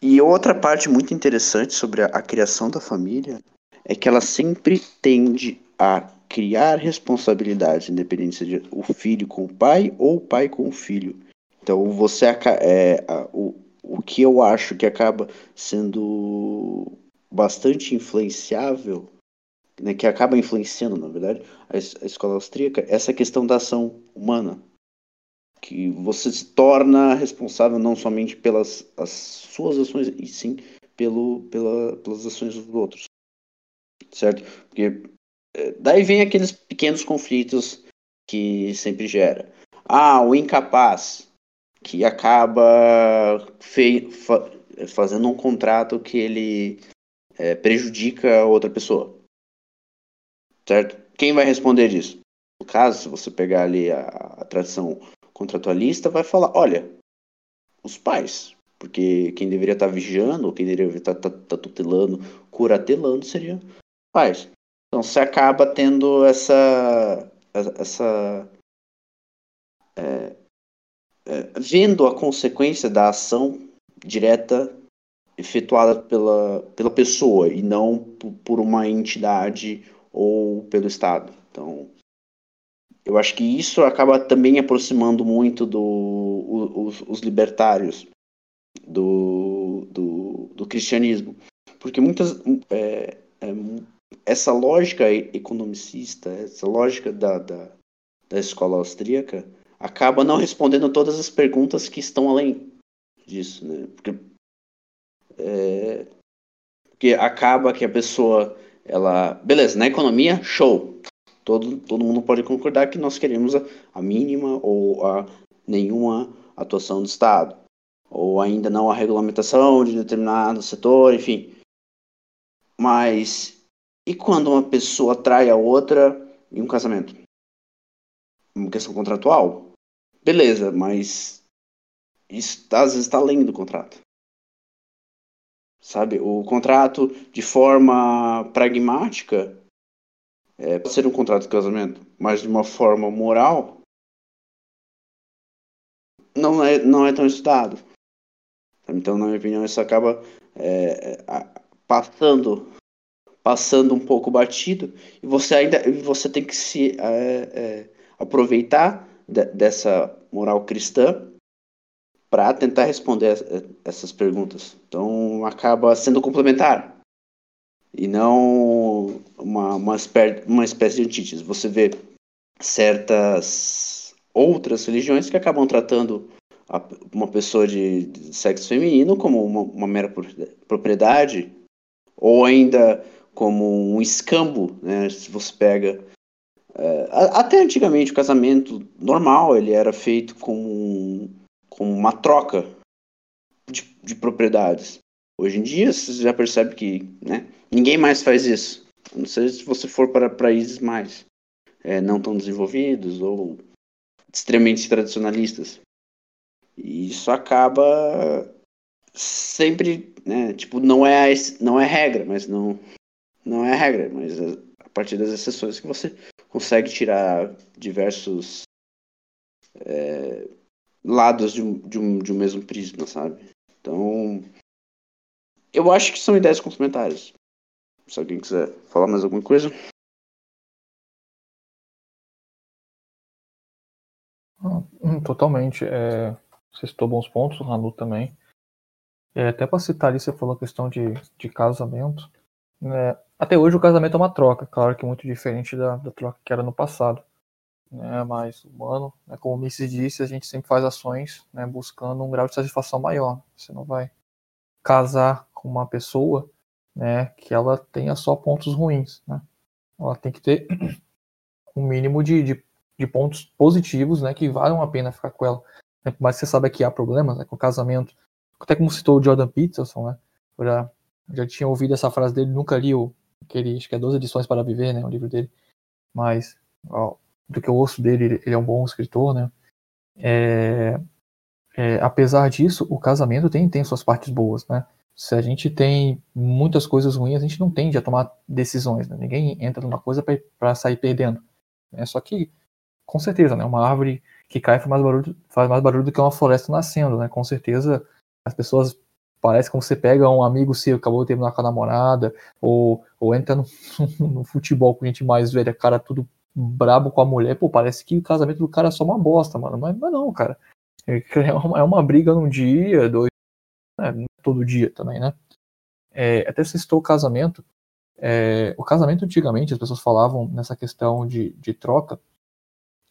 e outra parte muito interessante sobre a, a criação da família é que ela sempre tende a criar responsabilidade, independente seja o filho com o pai ou o pai com o filho. Então você é, o, o que eu acho que acaba sendo bastante influenciável, né, que acaba influenciando, na verdade, a, a escola austríaca, essa questão da ação humana. Que você se torna responsável não somente pelas as suas ações, e sim pelo, pela, pelas ações dos outros. Certo? Porque é, daí vem aqueles pequenos conflitos que sempre gera. Ah, o incapaz, que acaba fei, fa, fazendo um contrato que ele é, prejudica a outra pessoa. Certo? Quem vai responder disso? No caso, se você pegar ali a, a tradição contratualista, vai falar: olha, os pais. Porque quem deveria estar vigiando, quem deveria estar, estar, estar tutelando, curatelando, seria pais. Então você acaba tendo essa. essa é, é, vendo a consequência da ação direta efetuada pela, pela pessoa e não por uma entidade ou pelo Estado. Então, eu acho que isso acaba também aproximando muito do, os, os libertários do, do, do, cristianismo. Porque muitas. É, é, essa lógica economicista, essa lógica da, da, da escola austríaca, acaba não respondendo todas as perguntas que estão além disso, né? Porque, é, porque acaba que a pessoa, ela, beleza, na economia, show. Todo, todo mundo pode concordar que nós queremos a, a mínima ou a nenhuma atuação do Estado, ou ainda não a regulamentação de determinado setor, enfim. Mas e quando uma pessoa trai a outra em um casamento? Uma questão contratual? Beleza, mas isso às vezes está além do contrato. Sabe, o contrato de forma pragmática é, pode ser um contrato de casamento, mas de uma forma moral não é, não é tão estudado. Então, na minha opinião, isso acaba é, passando passando um pouco batido e você ainda você tem que se é, é, aproveitar de, dessa moral cristã para tentar responder essas perguntas. Então acaba sendo complementar e não uma, uma, espécie, uma espécie de antítese. Você vê certas outras religiões que acabam tratando a, uma pessoa de, de, sexo feminino como uma, uma mera propriedade ou ainda como um escambo, né? Se você pega é, até antigamente o casamento normal ele era feito como, como uma troca de, de propriedades. Hoje em dia você já percebe que né, ninguém mais faz isso. Não sei se você for para países mais é, não tão desenvolvidos ou extremamente tradicionalistas. E isso acaba sempre, né, tipo, não é não é regra, mas não não é regra, mas a partir das exceções que você consegue tirar diversos é, lados de um, de, um, de um mesmo prisma, sabe? Então, eu acho que são ideias complementares. Se alguém quiser falar mais alguma coisa.
Hum, totalmente. É, você citou bons pontos, o Ranu também. É, até para citar ali, você falou a questão de, de casamento. Né? Até hoje o casamento é uma troca, claro que muito diferente da, da troca que era no passado. Né, mais humano, né, como o Mrs. disse, a gente sempre faz ações né, buscando um grau de satisfação maior. Você não vai casar com uma pessoa né, que ela tenha só pontos ruins. Né? Ela tem que ter um mínimo de, de, de pontos positivos né, que valham a pena ficar com ela. Né, mas você sabe que há problemas né, com o casamento. Até como citou o Jordan Peterson, né, já, já tinha ouvido essa frase dele, nunca li o, aquele, acho que é 12 edições para viver, né, o livro dele, mas ó, do que eu ouço dele, ele, ele é um bom escritor, né, é, é, apesar disso, o casamento tem, tem suas partes boas, né, se a gente tem muitas coisas ruins, a gente não tende a tomar decisões, né? ninguém entra numa coisa para sair perdendo, é só que, com certeza, né, uma árvore que cai faz mais barulho, faz mais barulho do que uma floresta nascendo, né, com certeza as pessoas Parece como você pega um amigo seu que acabou de terminar com a namorada, ou, ou entra no, no futebol com gente mais velha, cara tudo brabo com a mulher, pô, parece que o casamento do cara é só uma bosta, mano. Mas, mas não, cara. É, é uma, é uma briga num dia, dois. Né, todo dia também, né? É, até citou o casamento. É, o casamento antigamente, as pessoas falavam nessa questão de, de troca,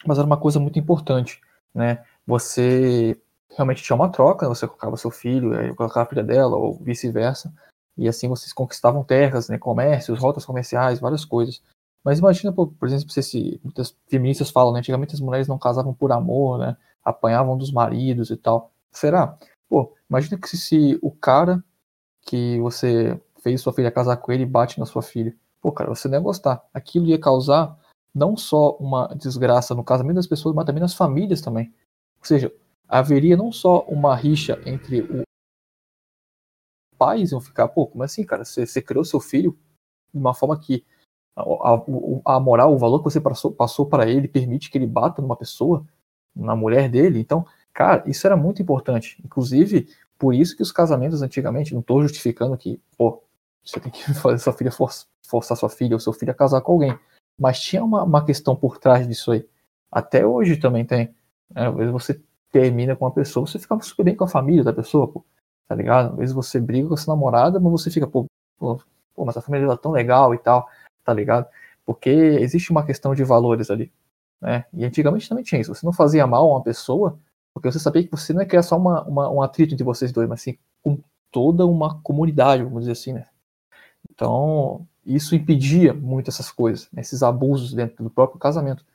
mas era uma coisa muito importante, né? Você realmente tinha uma troca, você colocava seu filho, aí colocava a filha dela, ou vice-versa, E assim vocês conquistavam terras, né, comércios, rotas comerciais, várias coisas. Mas imagina, por, por exemplo, se, se muitas feministas falam, né, antigamente as mulheres não casavam por amor, né, apanhavam dos maridos e tal. Será? Pô, imagina que se, se o cara que você fez sua filha casar com ele bate na sua filha. Pô, cara, você não ia gostar. Aquilo ia causar não só uma desgraça no casamento das pessoas, mas também nas famílias também. Ou seja, haveria não só uma rixa entre o pais iam ficar, pô, como assim, cara? Você, você criou seu filho de uma forma que a, a, a moral, o valor que você passou, passou para ele permite que ele bata numa pessoa, na mulher dele. Então, cara, isso era muito importante. Inclusive, por isso que os casamentos antigamente, não estou justificando que, pô, você tem que fazer sua filha for, forçar sua filha ou seu filho a casar com alguém. Mas tinha uma, uma questão por trás disso aí. Até hoje também tem. Às vezes você termina com uma pessoa, você fica super bem com a família da pessoa, pô, tá ligado? Às vezes você briga com a sua namorada, mas você fica, pô, pô, mas a família dela é tão legal e tal, tá ligado? Porque existe uma questão de valores ali, né? E antigamente também tinha isso. Você não fazia mal a uma pessoa, porque você sabia que você não ia criar só uma, uma, um atrito entre vocês dois, mas sim com toda uma comunidade, vamos dizer assim, né? Então, isso impedia muito essas coisas, né? esses abusos dentro do próprio casamento,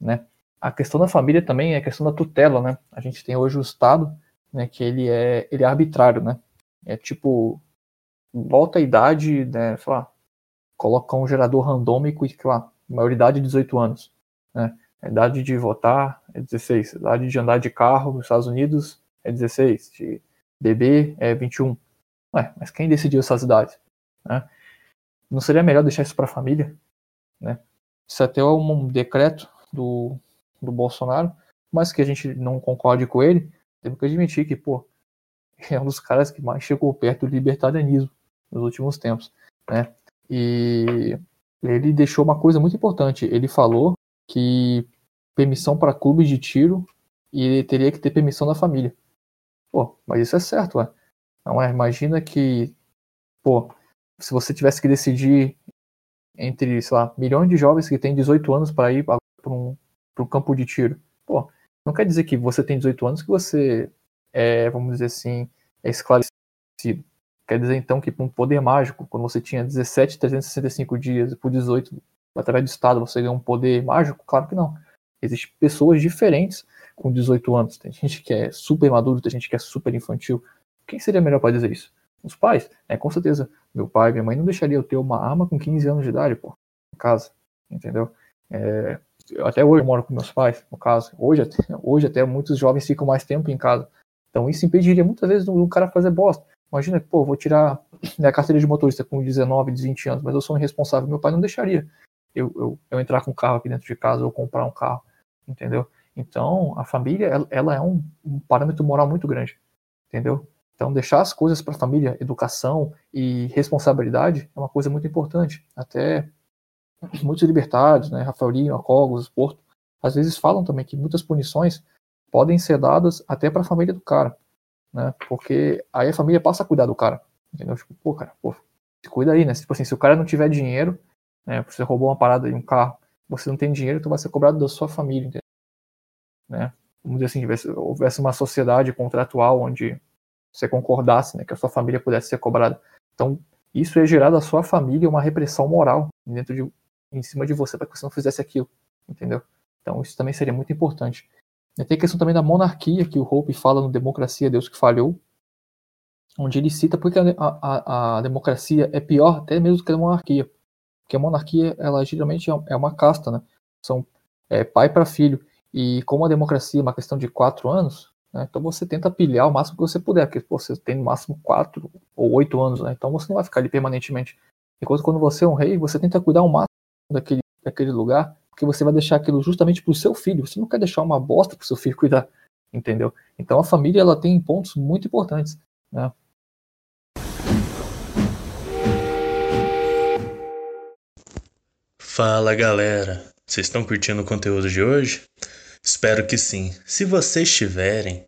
né? A questão da família também é a questão da tutela, né? A gente tem hoje o Estado, né, que ele é, ele é arbitrário, né? É tipo, volta a idade, né, sei lá, coloca um gerador randômico e, sei lá, maioridade 18 anos, né? A idade de votar é 16, a idade de andar de carro nos Estados Unidos é 16, de beber é 21. Ué, mas quem decidiu essas idades? Né? Não seria melhor deixar isso para a família? Né? Isso até é um decreto do, do Bolsonaro, mas que a gente não concorde com ele, temos que admitir que, pô, é um dos caras que mais chegou perto do libertarianismo nos últimos tempos, né? E ele deixou uma coisa muito importante. Ele falou que permissão para clube de tiro e teria que ter permissão da família. Pô, mas isso é certo, ué. Não é? Imagina que, pô, se você tivesse que decidir entre, sei lá, milhões de jovens que têm 18 anos para ir para um, um campo de tiro. Pô, não quer dizer que você tem 18 anos que você é, vamos dizer assim, é esclarecido. Quer dizer então que com um poder mágico, quando você tinha 17, 365 dias e por 18, através do Estado, você ganhou um poder mágico? Claro que não. Existem pessoas diferentes com 18 anos. Tem gente que é super maduro, tem gente que é super infantil. Quem seria melhor para dizer isso? Os pais? É, com certeza. Meu pai, minha mãe não deixaria eu ter uma arma com 15 anos de idade, pô, em casa. Entendeu? É, até hoje eu moro com meus pais, no caso. Hoje, hoje até muitos jovens ficam mais tempo em casa. Então isso impediria muitas vezes do cara fazer bosta. Imagina, pô, vou tirar minha carteira de motorista com 19, 20 anos, mas eu sou um irresponsável. Meu pai não deixaria eu, eu, eu entrar com um carro aqui dentro de casa ou comprar um carro, entendeu? Então, a família, ela, ela é um, um, parâmetro moral muito grande, entendeu? Então, deixar as coisas para a família, educação e responsabilidade é uma coisa muito importante. Até muitos libertários, né, Rafael Lima, Cogos, Porto, às vezes falam também que muitas punições podem ser dadas até para a família do cara, né? Porque aí a família passa a cuidar do cara, entendeu? Tipo, pô, cara, pô, se cuida aí, né? Tipo assim, se o cara não tiver dinheiro, né, você roubou uma parada de um carro, você não tem dinheiro, então vai ser cobrado da sua família, entendeu? Né? Vamos dizer assim, tivesse, houvesse uma sociedade contratual onde você concordasse, né, que a sua família pudesse ser cobrada. Então, isso ia gerar da sua família uma repressão moral dentro de, em cima de você para que você não fizesse aquilo, entendeu? Então isso também seria muito importante. E tem a questão também da monarquia, que o Hope fala no Democracia, Deus que Falhou, onde ele cita porque a, a, a democracia é pior até mesmo que a monarquia. Porque a monarquia, ela geralmente é, é uma casta, né? São é, pai para filho. E como a democracia é uma questão de quatro anos, né? então você tenta pilhar o máximo que você puder, porque pô, você tem no máximo quatro ou oito anos, né? Então você não vai ficar ali permanentemente. Enquanto quando você é um rei, você tenta cuidar o máximo daquele, daquele lugar, porque você vai deixar aquilo justamente para o seu filho. Você não quer deixar uma bosta para o seu filho cuidar, entendeu? Então a família ela tem pontos muito importantes, né?
Fala galera, vocês estão curtindo o conteúdo de hoje? Espero que sim. Se vocês tiverem,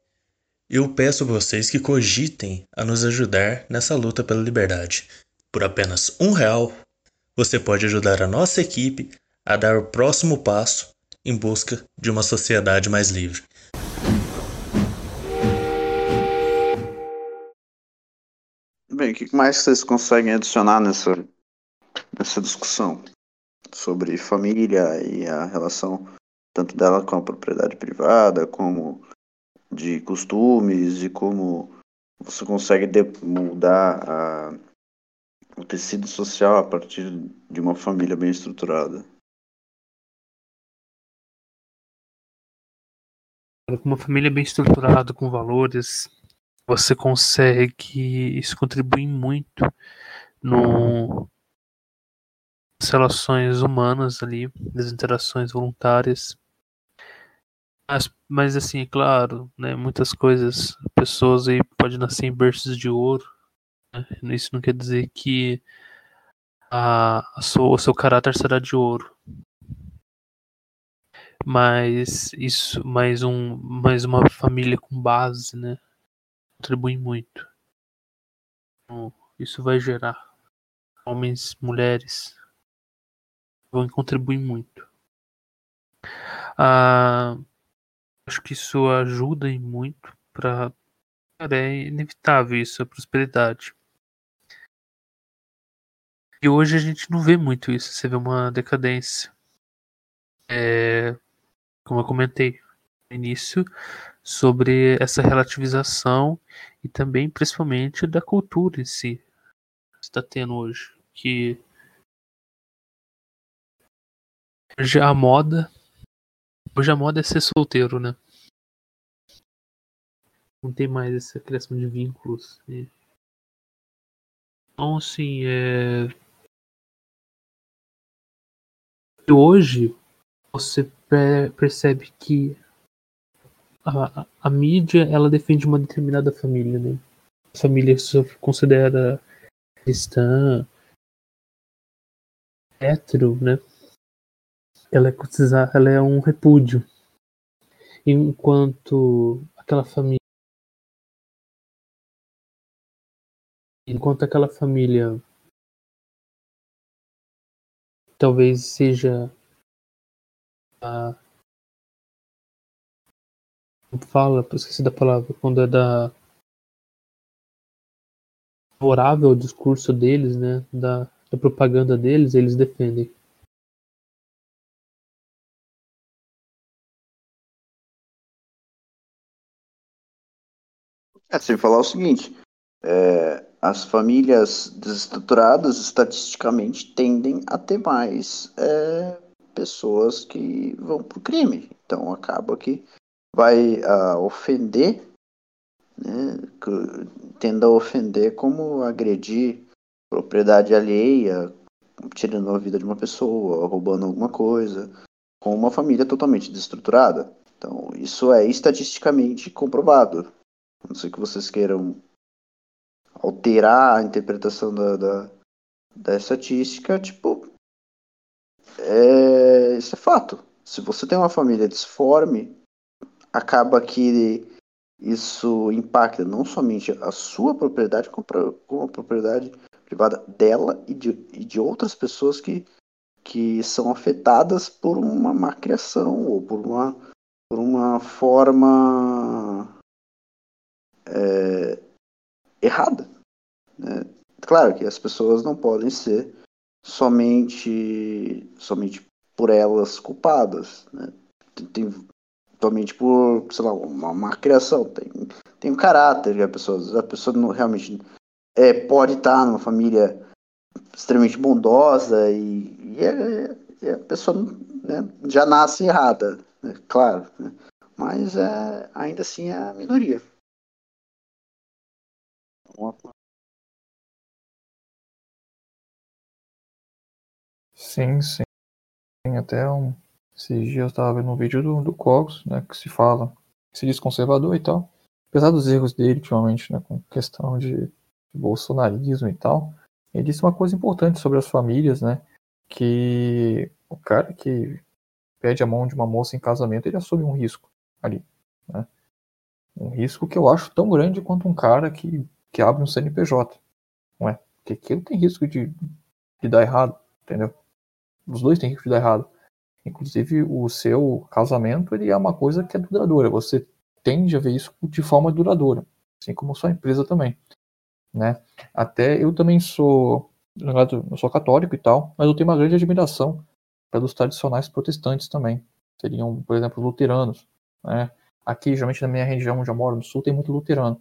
eu peço vocês que cogitem a nos ajudar nessa luta pela liberdade. Por apenas um real, você pode ajudar a nossa equipe a dar o próximo passo em busca de uma sociedade mais livre.
Bem, que mais vocês conseguem adicionar nessa, nessa discussão sobre família e a relação tanto dela com a propriedade privada, como de costumes, e como você consegue mudar a, o tecido social a partir de uma família bem estruturada?
Com uma família bem estruturada, com valores, você consegue. Isso contribui muito no, nas relações humanas ali, nas interações voluntárias. Mas, mas assim, é claro, né, muitas coisas, pessoas aí podem nascer em berços de ouro. Né? Isso não quer dizer que a, a sua, o seu caráter será de ouro. Mas isso mais um mais uma família com base né? Contribui muito. Então, isso vai gerar homens mulheres vão contribuir muito. Ah, acho que isso ajuda muito para é inevitável isso a prosperidade e hoje a gente não vê muito isso você vê uma decadência é, como eu comentei no início, sobre essa relativização e também, principalmente, da cultura em si está tendo hoje. Que hoje a moda. Hoje a moda é ser solteiro, né? Não tem mais essa criação de vínculos. Então, assim, é. Hoje, você percebe que a, a, mídia ela defende uma determinada família, né? Família se considera cristã, hétero, né? Ela é, ela é um repúdio. Enquanto aquela família enquanto aquela família talvez seja a fala, esqueci da palavra, quando é da favorável ao discurso deles, né, da, da propaganda deles, eles defendem.
É, sem falar o seguinte, é, as famílias desestruturadas estatisticamente tendem a ter mais é, pessoas que vão pro crime. Então acaba que vai uh, ofender, né, tendo a ofender como agredir propriedade alheia, tirando a vida de uma pessoa, roubando alguma coisa, com uma família totalmente desestruturada. Então, isso é estatisticamente comprovado. Não sei que vocês queiram alterar a interpretação da, da, da estatística, tipo, é, isso é fato. Se você tem uma família disforme, acaba que isso impacta não somente a sua propriedade, como a propriedade privada dela e de, e de outras pessoas que, que são afetadas por uma má criação ou por uma, por uma forma é, errada. Né? Claro que as pessoas não podem ser somente, somente por elas culpadas. Né? Tem, somente por, sei lá, uma, uma criação. Tem, tem um caráter a pessoa, a pessoa não, realmente é, pode estar numa família extremamente bondosa e, e, é, e a pessoa né, já nasce errada, né, claro. Né, mas é, ainda assim é a minoria.
Sim, sim. Tem até um, esses dias eu estava vendo um vídeo do, do Cogos, né, que se fala, que se diz conservador e tal. Apesar dos erros dele ultimamente, né, com questão de, de bolsonarismo e tal, ele disse uma coisa importante sobre as famílias, né, que o cara que pede a mão de uma moça em casamento, ele assume um risco ali, né? Um risco que eu acho tão grande quanto um cara que, que abre um CNPJ, não é? Porque aquilo tem risco de, de dar errado, entendeu? Os dois têm risco de dar errado. Inclusive, o seu casamento ele é uma coisa que é duradoura. Você tende a ver isso de forma duradoura, assim como sua empresa também. né? Até eu também sou, eu sou católico e tal, mas eu tenho uma grande admiração pelos tradicionais protestantes também. Seriam, por exemplo, luteranos, né? Aqui, geralmente na minha região onde eu moro, no sul, tem muito luterano,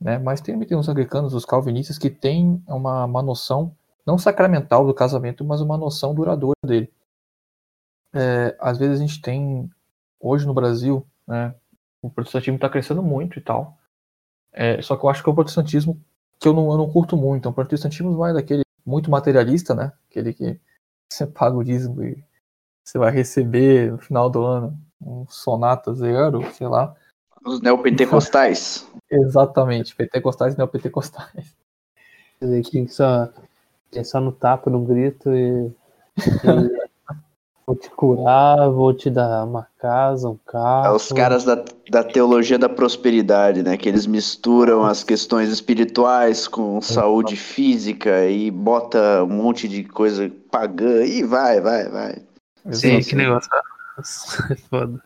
né? Mas tem, tem os anglicanos, os calvinistas, que têm uma, uma noção, não sacramental do casamento, mas uma noção duradoura dele. É, às vezes a gente tem, hoje no Brasil, né, o protestantismo está crescendo muito e tal, é, só que eu acho que é um protestantismo que eu não, eu não curto muito. É um protestantismo mais daquele muito materialista, né? Aquele que você paga o dízimo e você vai receber no final do ano um sonata zero, sei lá.
Os neopentecostais.
Exatamente, pentecostais e neopentecostais.
Quer dizer, que só, que só no tapa, no grito e, e Vou te curar, vou te dar uma casa, um carro.
É os caras da, da teologia da prosperidade, né? Que eles misturam as questões espirituais com saúde física e bota um monte de coisa pagã e vai, vai, vai.
Sim, que negócio é foda.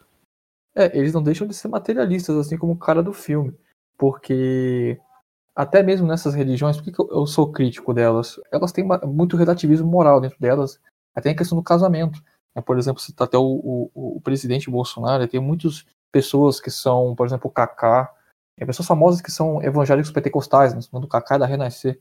É, eles não deixam de ser materialistas, assim como o cara do filme. Porque até mesmo nessas religiões, por que, eu sou crítico delas? Elas têm muito relativismo moral dentro delas. Até em questão do casamento. É, por exemplo, tá até o, o, o, presidente Bolsonaro, tem muitas pessoas que são, por exemplo, o Kaká, pessoas famosas que são evangélicos pentecostais, né, do Kaká da Renascer.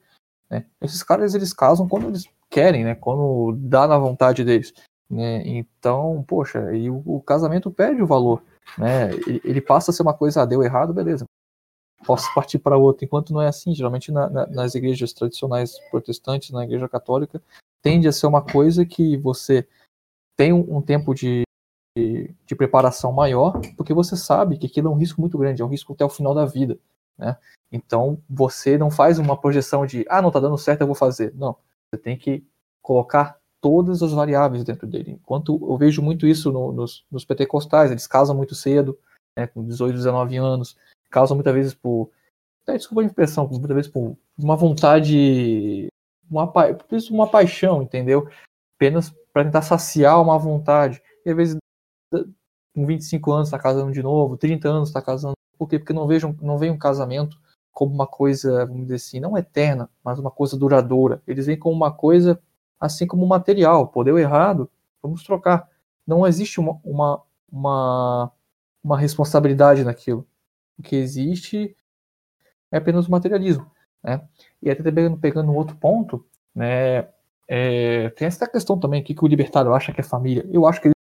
Né? Esses caras, eles casam quando eles querem, né? Quando dá na vontade deles. Né? Então, poxa, e o, o casamento perde o valor. Né? Ele, passa a ser uma coisa, ah, deu errado, beleza. Posso partir para outra. Enquanto não é assim, geralmente na, na, nas igrejas tradicionais protestantes, na igreja católica, tende a ser uma coisa que você tem um, um tempo de, de, de, preparação maior, porque você sabe que aquilo é um risco muito grande, é um risco até o final da vida. Né? Então você não faz uma projeção de ah, não está dando certo, eu vou fazer. Não. Você tem que colocar todas as variáveis dentro dele. Enquanto eu vejo muito isso no, nos, nos pentecostais, eles casam muito cedo, né, com 18, 19 anos, casam muitas vezes por. É, desculpa a impressão, muitas vezes por uma vontade, uma, por uma paixão, entendeu? Apenas para tentar saciar uma vontade. E às vezes, com 25 anos, está casando de novo, 30 anos está casando. Por quê? Porque não vejam, não veem um casamento como uma coisa, vamos dizer assim, não eterna, mas uma coisa duradoura. Eles veem como uma coisa, assim como material. Pô, deu errado, vamos trocar. Não existe uma, uma, uma, uma responsabilidade naquilo. O que existe é apenas o materialismo. Né? E até pegando, pegando um outro ponto, né, é, tem essa questão também aqui que o libertário acha que é família. Eu acho que ele.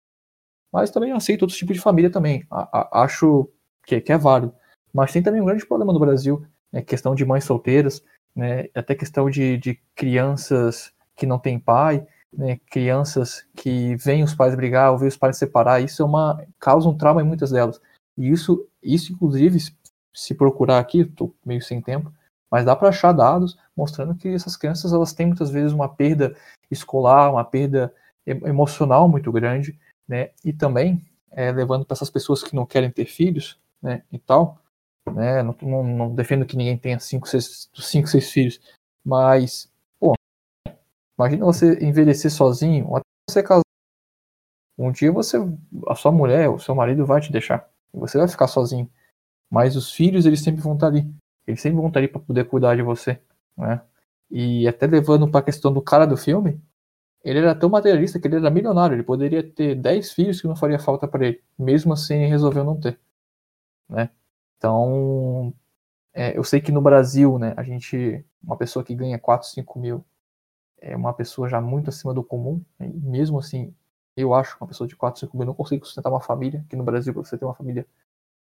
Mas também aceito outros tipos de família também. A, a, acho que, que, é válido. Mas tem também um grande problema no Brasil, né, questão de mães solteiras, né, até questão de, de crianças que não têm pai, né, crianças que veem os pais brigar ou veem os pais separar. Isso é uma causa um trauma em muitas delas. E isso, isso inclusive, se procurar aqui, estou meio sem tempo, mas dá para achar dados mostrando que essas crianças elas têm muitas vezes uma perda escolar, uma perda emocional muito grande, né? E também é, levando para essas pessoas que não querem ter filhos, né? E tal, né? Não, não, não defendo que ninguém tenha cinco, seis, cinco, seis filhos, mas imagina você envelhecer sozinho, até você casar. Um dia você, a sua mulher, o seu marido vai te deixar, e você vai ficar sozinho. Mas os filhos eles sempre vão estar ali. Eles sempre vão estar ali para poder cuidar de você, né? E até levando para a questão do cara do filme, ele era tão materialista que ele era milionário, ele poderia ter 10 filhos que não faria falta para ele, mesmo assim resolveu não ter, né? Então, é, eu sei que no Brasil, né, a gente, uma pessoa que ganha 4, 5 mil é uma pessoa já muito acima do comum, né? mesmo assim, eu acho que uma pessoa de 4, 5 mil não consegue sustentar uma família, que no Brasil, para você ter uma família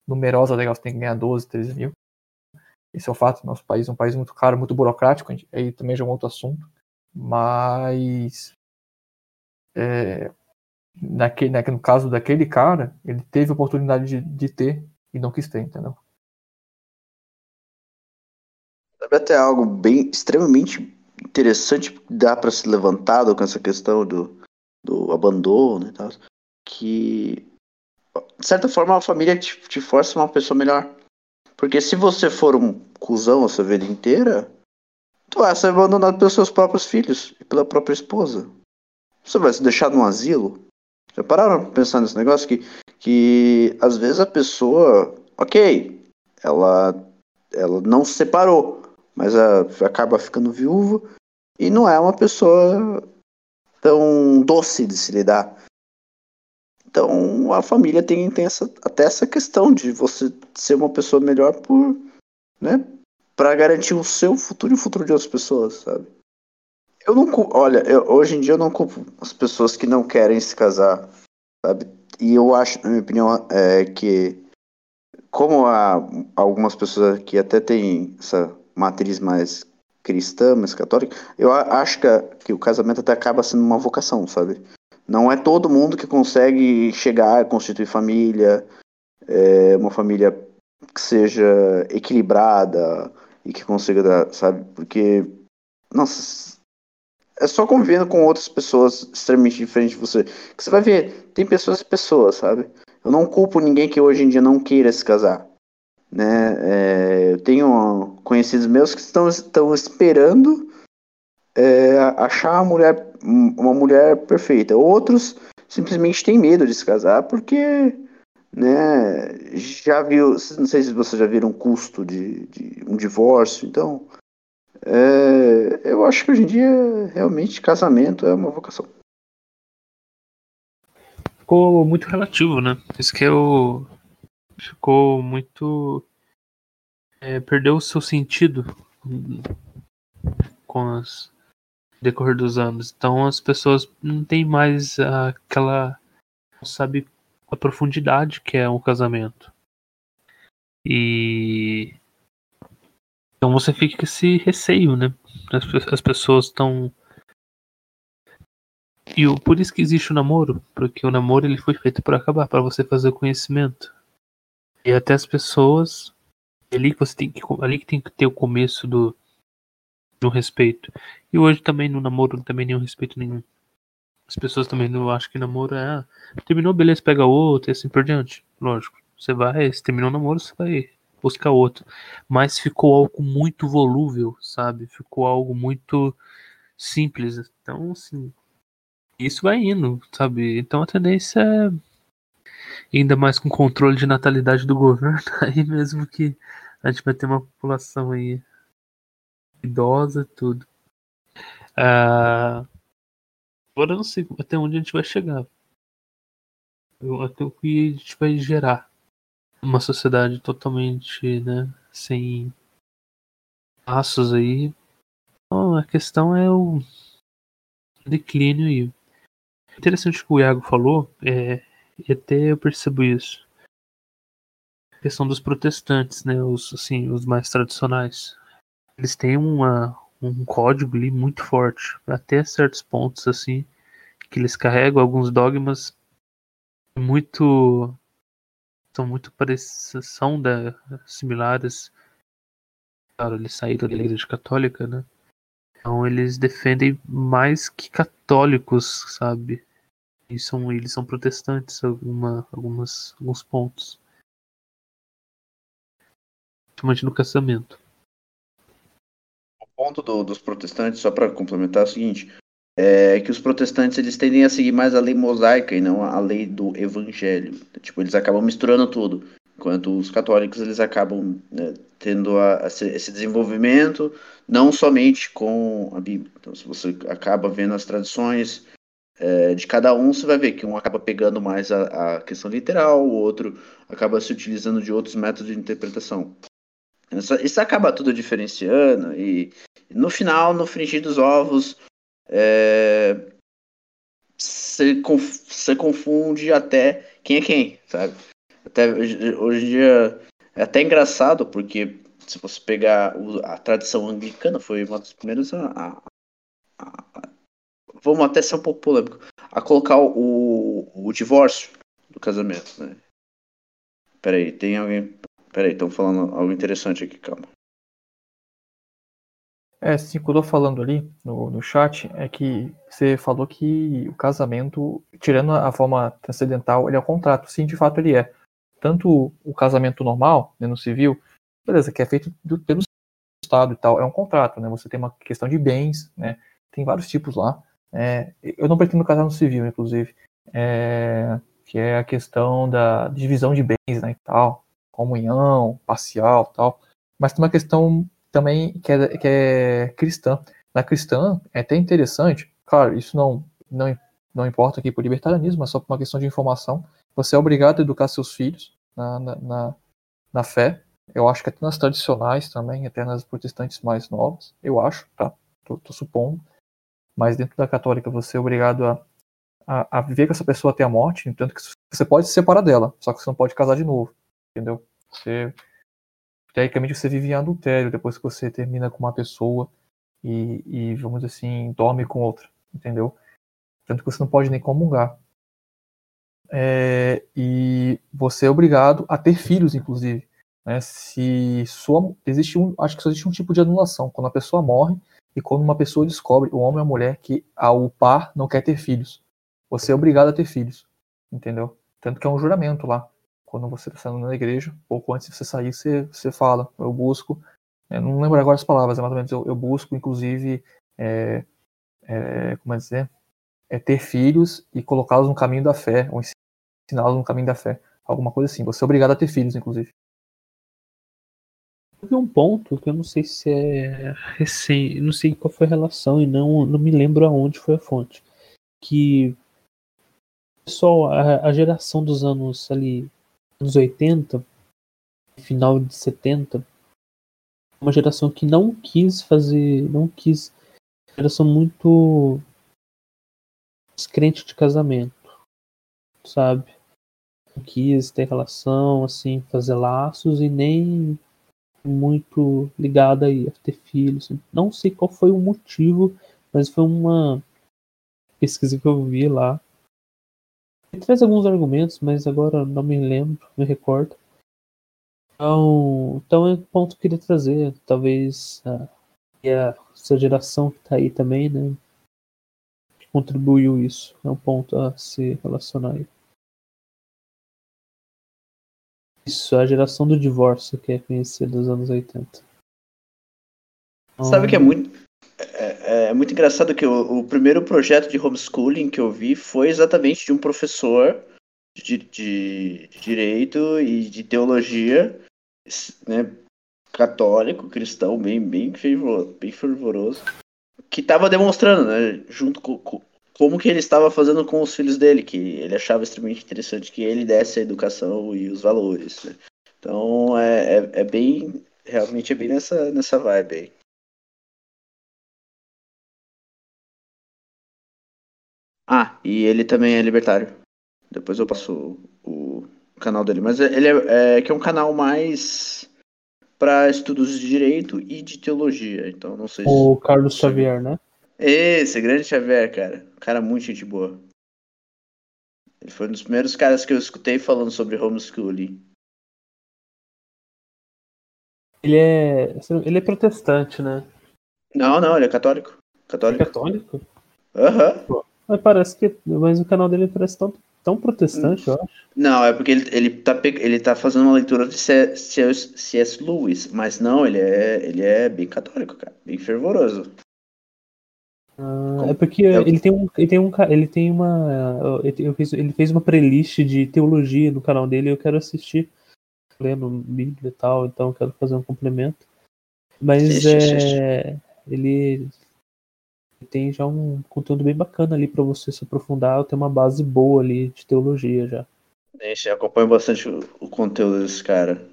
numerosa legal, você tem que ganhar 12, 13 mil. Esse é o fato. Nosso país é um país muito caro, muito burocrático. Aí também já é um outro assunto. Mas. É, naquele, naquele, no caso daquele cara, ele teve a oportunidade de, de ter e não quis ter, entendeu?
Sabe até algo bem extremamente interessante dá para ser levantado com essa questão do, do abandono e tal, que de certa forma a família te, te força uma pessoa melhor. Porque se você for um cuzão a sua vida inteira, tu vai ser abandonado pelos seus próprios filhos e pela própria esposa. Você vai se deixar num asilo. Já pararam pra pensar nesse negócio? Que, que às vezes a pessoa, ok, ela, ela não se separou, mas a, acaba ficando viúva e não é uma pessoa tão doce de se lidar. Então a família tem, tem essa, até essa questão de você ser uma pessoa melhor por, né, para garantir o seu futuro e o futuro de outras pessoas, sabe? Eu não olha, eu, hoje em dia eu não culpo as pessoas que não querem se casar, sabe? E eu acho, na minha opinião, é que como há algumas pessoas que até têm essa matriz mais cristã, mais católica, eu acho que, que o casamento até acaba sendo uma vocação, sabe? Não é todo mundo que consegue chegar a constituir família, é, uma família que seja equilibrada e que consiga dar, sabe? Porque, nossa, é só convivendo com outras pessoas extremamente diferentes de você. Que você vai ver, tem pessoas e pessoas, sabe? Eu não culpo ninguém que hoje em dia não queira se casar. Né? É, eu tenho conhecidos meus que estão, estão esperando é, achar uma mulher, uma mulher perfeita. Outros simplesmente têm medo de se casar porque né, já viu, não sei se vocês já viram o custo de, de um divórcio, então é, eu acho que hoje em dia realmente casamento é uma vocação.
Ficou muito relativo, né? Isso que eu ficou muito é, perdeu o seu sentido com as decorrer dos anos. Então as pessoas não têm mais aquela, sabe, a profundidade que é um casamento. E então você fica com esse receio, né? As, as pessoas estão e por isso que existe o namoro, porque o namoro ele foi feito para acabar, para você fazer o conhecimento. E até as pessoas ali que você tem que ali que tem que ter o começo do de um respeito. E hoje também no namoro não também nenhum respeito nenhum. As pessoas também não acham que namoro é. Ah, terminou, beleza, pega outro e assim por diante. Lógico. Você vai, se terminou o namoro, você vai buscar outro. Mas ficou algo muito volúvel, sabe? Ficou algo muito simples. Então, assim. Isso vai indo, sabe? Então a tendência é. Ainda mais com controle de natalidade do governo, aí mesmo que a gente vai ter uma população aí idosa, tudo. Ah, agora eu não sei até onde a gente vai chegar. Até o que a gente vai gerar. Uma sociedade totalmente, né, sem passos aí. Então, a questão é o declínio aí. Interessante o que o Iago falou, é, e até eu percebo isso. A questão dos protestantes, né, os, assim, os mais tradicionais eles têm uma, um código ali muito forte, até certos pontos assim, que eles carregam alguns dogmas muito são muito parecidos, são da, similares. Claro, eles saíram da igreja católica, né? Então eles defendem mais que católicos, sabe? E são, eles são protestantes alguma, algumas, alguns pontos. Principalmente no casamento
ponto do, dos protestantes, só para complementar, é o seguinte: é que os protestantes eles tendem a seguir mais a lei mosaica e não a lei do evangelho. Tipo, eles acabam misturando tudo. Enquanto os católicos eles acabam né, tendo a, a, esse desenvolvimento não somente com a Bíblia. Então, se você acaba vendo as tradições é, de cada um, você vai ver que um acaba pegando mais a, a questão literal, o outro acaba se utilizando de outros métodos de interpretação. Isso, isso acaba tudo diferenciando e no final, no frigir dos ovos, é, você confunde até quem é quem, sabe? Até hoje em dia é até engraçado porque se você pegar a tradição anglicana foi uma das primeiras a, vamos até ser um pouco polêmico a colocar o, o divórcio do casamento, né? Peraí, tem alguém Peraí, estão falando algo interessante aqui, calma.
É, tô falando ali no, no chat é que você falou que o casamento, tirando a forma transcendental, ele é um contrato. Sim, de fato ele é. Tanto o casamento normal, né, no civil, beleza, que é feito do, pelo Estado e tal, é um contrato, né? Você tem uma questão de bens, né? Tem vários tipos lá. É, eu não pretendo casar no civil, inclusive. É, que é a questão da divisão de bens, né, e tal comunhão parcial tal. Mas tem uma questão também que é, que é cristã. Na cristã é até interessante, claro, isso não, não, não importa aqui por libertarianismo, mas só por uma questão de informação. Você é obrigado a educar seus filhos na, na, na, na fé. Eu acho que até nas tradicionais também, até nas protestantes mais novas, eu acho, tá? Tô, tô supondo. Mas dentro da católica você é obrigado a, a, a, viver com essa pessoa até a morte, entanto que você pode se separar dela, só que você não pode casar de novo, entendeu? Você, teoricamente você vive em adultério depois que você termina com uma pessoa e, e vamos dizer assim, dorme com outra, entendeu? Tanto que você não pode nem comungar. É, e você é obrigado a ter filhos, inclusive. Né? Se sua, existe um, acho que só existe um tipo de anulação, quando a pessoa morre e quando uma pessoa descobre, o homem ou a mulher, que o par não quer ter filhos. Você é obrigado a ter filhos, entendeu? Tanto que é um juramento lá. Quando você está saindo na igreja, pouco antes de você sair, você, você fala, eu busco, eu não lembro agora as palavras, é mais ou menos, eu, eu busco, inclusive, é, é, como é dizer, é ter filhos e colocá-los no caminho da fé, ou ensiná-los no caminho da fé. Alguma coisa assim. Você é obrigado a ter filhos, inclusive.
Teve um ponto que eu não sei se é recém, não sei qual foi a relação e não, não me lembro aonde foi a fonte. Que pessoal, a, a geração dos anos ali, anos 80, final de 70, uma geração que não quis fazer, não quis, geração muito descrente de casamento, sabe? Não quis ter relação, assim, fazer laços e nem muito ligada aí a ter filhos. Não sei qual foi o motivo, mas foi uma pesquisa que eu vi lá. Ele traz alguns argumentos, mas agora não me lembro, me recordo. Então, então é um ponto que eu queria trazer. Talvez a, essa geração que está aí também, né? Contribuiu isso. É um ponto a se relacionar aí. Isso, a geração do divórcio que é conhecida dos anos 80.
Sabe que é muito, é, é, é, muito engraçado que o, o, primeiro projeto de homeschooling que eu vi foi exatamente de um professor de, de, de direito e de teologia, né, católico, cristão, bem, bem, fervoroso, bem fervoroso, que estava demonstrando, né, junto com, com como que ele estava fazendo com os filhos dele, que ele achava extremamente interessante que ele desse a educação e os valores. Né? Então é, é, é, bem, realmente é bem nessa, nessa vibe aí. Ah, e ele também é libertário. Depois eu passo o, canal dele, mas ele é, é que é um canal mais para estudos de direito e de teologia, então não sei.
O se... Carlos Xavier, né?
Esse, grande Xavier, cara. Um cara muito gente boa. Ele foi um dos primeiros caras que eu escutei falando sobre homeschooling.
Ele é. Ele é protestante, né?
Não, não, ele é católico. Católico.
É católico?
Aham.
Uhum. Mas parece que. Mas o canal dele parece tão, tão protestante, eu acho.
Não, é porque ele, ele, tá, ele tá fazendo uma leitura de C.S. Lewis. Mas não, ele é, ele é bem católico, cara. Bem fervoroso.
Ah, é porque ele tem um, ele tem um, ele tem uma, ele fez, ele fez uma playlist de teologia no canal dele. Eu quero assistir, lendo Bíblia e tal, então eu quero fazer um complemento. Mas é, ele, tem já um conteúdo bem bacana ali para você se aprofundar. Tem uma base boa ali de teologia já.
Deixa, eu acompanho bastante o, o conteúdo desse cara.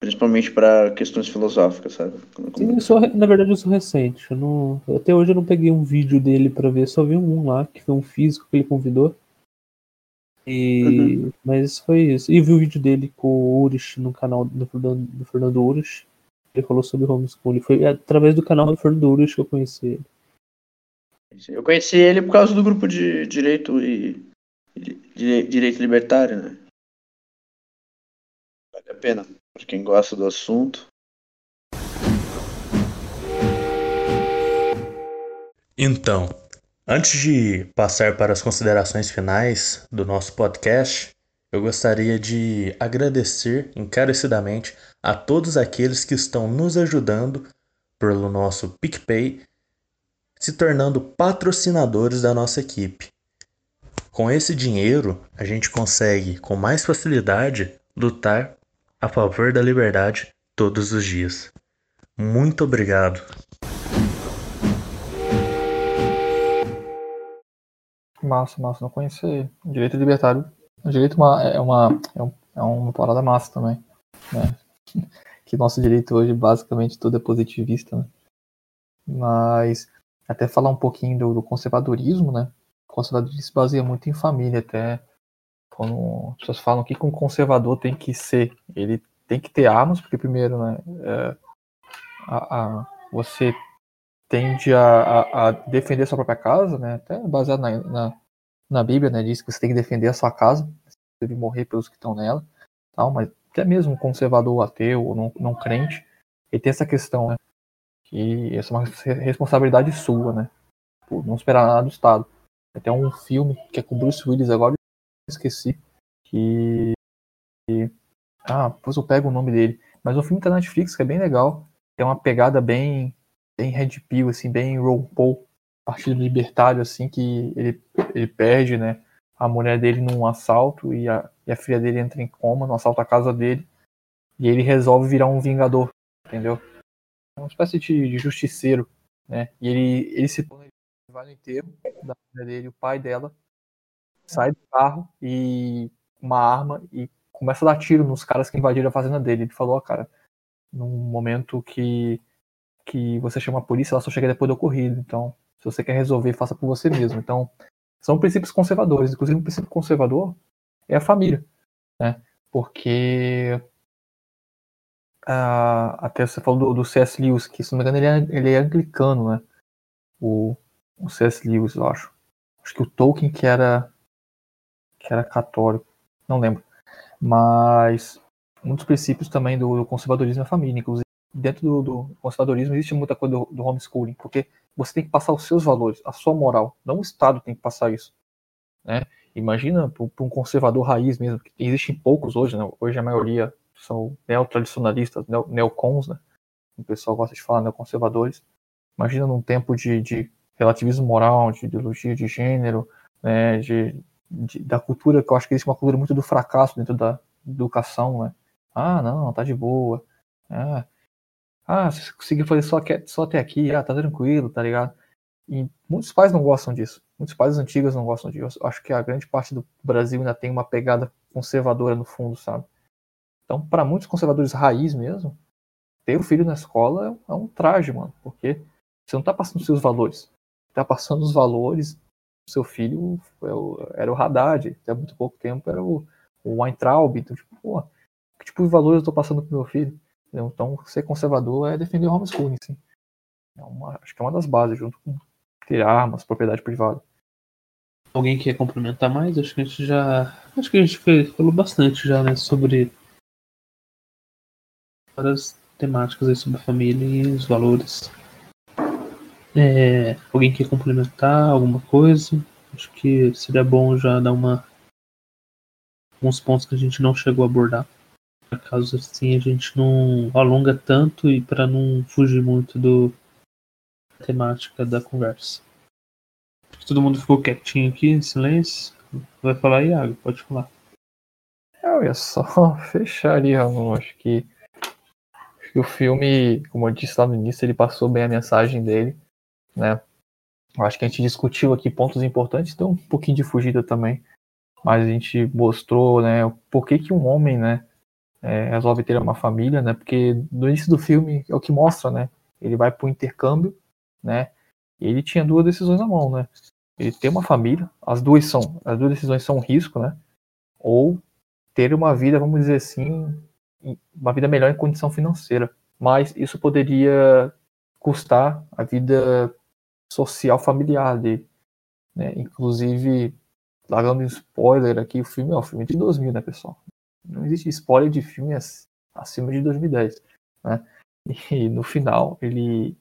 Principalmente para questões filosóficas, sabe?
Sim, eu sou, na verdade eu sou recente. Eu não, até hoje eu não peguei um vídeo dele para ver, só vi um lá, que foi um físico que ele convidou. E, uhum. Mas foi isso. E vi o vídeo dele com o Urich no canal do Fernando, do Fernando Urich. Ele falou sobre homeschooling. Foi através do canal do Fernando Urich que eu conheci ele.
Eu conheci ele por causa do grupo de direito e direito libertário, né? Vale a pena para quem gosta do assunto.
Então, antes de passar para as considerações finais do nosso podcast, eu gostaria de agradecer encarecidamente a todos aqueles que estão nos ajudando pelo nosso PicPay, se tornando patrocinadores da nossa equipe. Com esse dinheiro, a gente consegue com mais facilidade lutar a favor da liberdade todos os dias. Muito obrigado.
Massa, massa, não conhecia. Direito libertário. Direito uma, é, uma, é, um, é uma parada massa também. Né? Que nosso direito hoje, basicamente, tudo é positivista, né? Mas até falar um pouquinho do, do conservadorismo, né? O conservadorismo se baseia muito em família, até quando as pessoas falam que um conservador tem que ser, ele tem que ter armas, porque primeiro, né, é, a, a, você tende a, a, defender a sua própria casa, né, até baseado na, na, na, Bíblia, né, diz que você tem que defender a sua casa, deve morrer pelos que estão nela, tal, mas até mesmo um conservador ateu ou não, não crente, ele tem essa questão, né, que essa é uma responsabilidade sua, né, por não esperar nada do Estado. Tem um filme que é com Bruce Willis agora, esqueci, que... Ah, depois eu pego o nome dele. Mas o filme tá na Netflix, que é bem legal. Tem uma pegada bem, bem Red Pill, assim, bem Ron partido libertário, assim, que ele, ele perde, né? A mulher dele num assalto e a, e a filha dele entra em coma no assalto à casa dele. E ele resolve virar um vingador, entendeu? É uma espécie de, de justiceiro, né? E ele, ele se torna vai no da filha dele, o pai dela sai do carro e uma arma e começa a dar tiro nos caras que invadiram a fazenda dele. Ele falou, ó, cara, num momento que, que você chama a polícia, ela só chega depois do ocorrido. Então, se você quer resolver, faça por você mesmo. Então, são princípios conservadores. Inclusive, um princípio conservador é a família, né? Porque uh, até você falou do, do, C.S. Lewis, que se não me engano ele é, ele é anglicano, né? O, o C.S. Lewis, eu acho. Acho que o Tolkien que era que era católico, não lembro. Mas dos princípios também do, do conservadorismo é a família. Inclusive, dentro do, do conservadorismo existe muita coisa do, do, homeschooling, porque você tem que passar os seus valores, a sua moral. Não o Estado tem que passar isso. Né? Imagina para um conservador raiz mesmo, que existem poucos hoje, né? hoje a maioria são neotradicionalistas, neo, neocons, né? o pessoal gosta de falar neoconservadores. Imagina num tempo de, de relativismo moral, de ideologia de gênero, né? de de, da cultura, que eu acho que existe uma cultura muito do fracasso dentro da educação, né? Ah, não, tá de boa. Ah, ah se conseguir fazer só, só até aqui, ah, tá tranquilo, tá ligado? E muitos pais não gostam disso. Muitos pais antigos não gostam disso. Eu acho que a grande parte do Brasil ainda tem uma pegada conservadora no fundo, sabe? Então, para muitos conservadores raiz mesmo, ter o filho na escola é um traje, mano, porque você não tá passando seus valores. Tá passando os valores seu filho é era o Haddad, até muito pouco tempo era o, o Weintraub. Então, tipo, pô, que tipo de valores eu estou passando pro meu filho? Então, ser conservador é defender o homeschooling, sim. É uma, acho que é uma das bases, junto com ter armas, propriedade privada.
Alguém quer complementar mais? Acho que a gente já. Acho que a gente falou bastante já, né? Sobre várias temáticas aí sobre a família e os valores. É, alguém quer complementar alguma coisa? Acho que seria bom já dar uma alguns pontos que a gente não chegou a abordar. Caso assim a gente não alonga tanto e para não fugir muito do da temática da conversa. Todo mundo ficou quietinho aqui, em silêncio. Vai falar, Iago, pode falar.
Eu ia só fecharia, eu acho que, acho que o filme, como eu disse lá no início, ele passou bem a mensagem dele né? Eu acho que a gente discutiu aqui pontos importantes, deu um pouquinho de fugida também, mas a gente mostrou, né, por que, que um homem, né, é, resolve ter uma família, né? Porque no início do filme é o que mostra, né? Ele vai para o intercâmbio, né? E ele tinha duas decisões na mão, né? Ele ter uma família, as duas são, as duas decisões são um risco, né? Ou ter uma vida, vamos dizer assim, uma vida melhor em condição financeira. Mas isso poderia custar a vida social familiar dele. Né? Inclusive, largando um spoiler aqui, o filme é um filme de 2000, né, pessoal? Não existe spoiler de filme acima de 2010, né? E no final, ele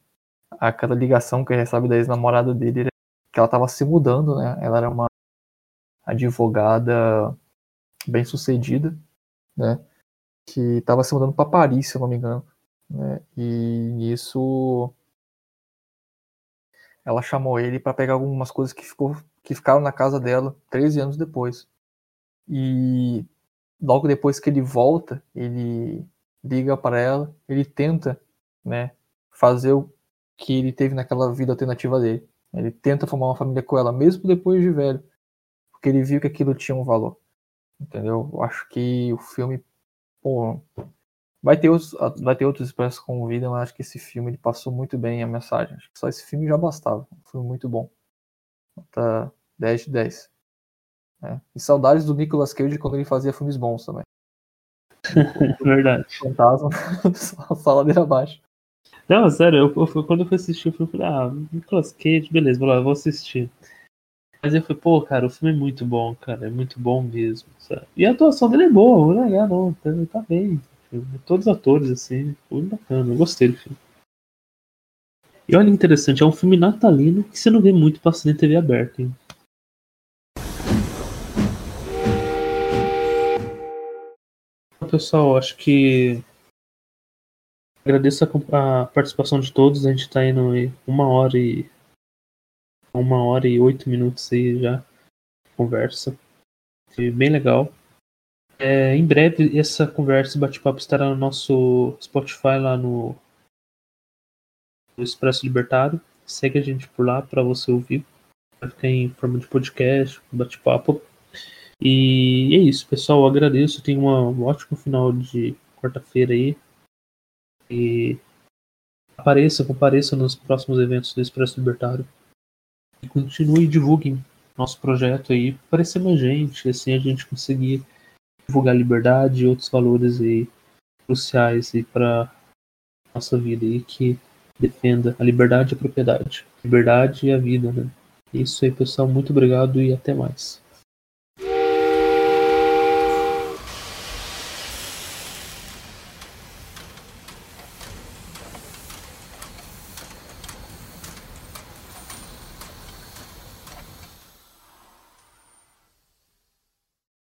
aquela ligação que ele recebe da ex-namorada dele, que ela estava se mudando, né? Ela era uma advogada bem sucedida, né? Que estava se mudando para Paris, se eu não me engano. Né? E nisso ela chamou ele para pegar algumas coisas que, ficou, que ficaram na casa dela 13 anos depois. E logo depois que ele volta, ele liga para ela, ele tenta, né, fazer o que ele teve naquela vida alternativa dele. Ele tenta formar uma família com ela, mesmo depois de velho, porque ele viu que aquilo tinha um valor. Entendeu? Eu acho que o filme, pô, vai ter outros, vai ter outros expressos com vida, mas acho que esse filme ele passou muito bem a mensagem. Acho que só esse filme já bastava. Filme muito bom. Nota 10 de 10. É. E saudades do Nicolas Cage quando ele fazia filmes bons também.
Verdade.
Fantasma, só ladeira abaixo.
Não, sério, eu, eu, quando eu fui assistir o filme, eu falei, ah, Nicolas Cage, beleza, vou lá, vou assistir. Mas eu falei, pô, cara, o filme é muito bom, cara, é muito bom mesmo, sabe? E a atuação dele é boa, vou negar, não, tá, tá bem. Todos os atores, assim, foi bacana, eu gostei do filme. E olha interessante, é um filme natalino que você não vê muito passando em TV aberta, hein? Pessoal, acho que agradeço a, a, participação de todos. A gente está indo em uma hora e uma hora e oito minutos aí já conversa. Foi bem legal. É, em breve essa conversa bate-papo estará no nosso Spotify lá no, no Expresso Libertário. Segue a gente por lá para você ouvir. Vai ficar em forma de podcast, bate-papo. E é isso, pessoal. Eu agradeço. Tenha um ótimo final de quarta-feira aí. E apareça, compareça nos próximos eventos do Expresso Libertário. E continue divulguem nosso projeto aí, aparecer mais gente, assim a gente conseguir divulgar liberdade e outros valores aí cruciais aí para nossa vida aí que defenda a liberdade e a propriedade, liberdade e a vida, né? É isso aí, pessoal, muito obrigado e até mais.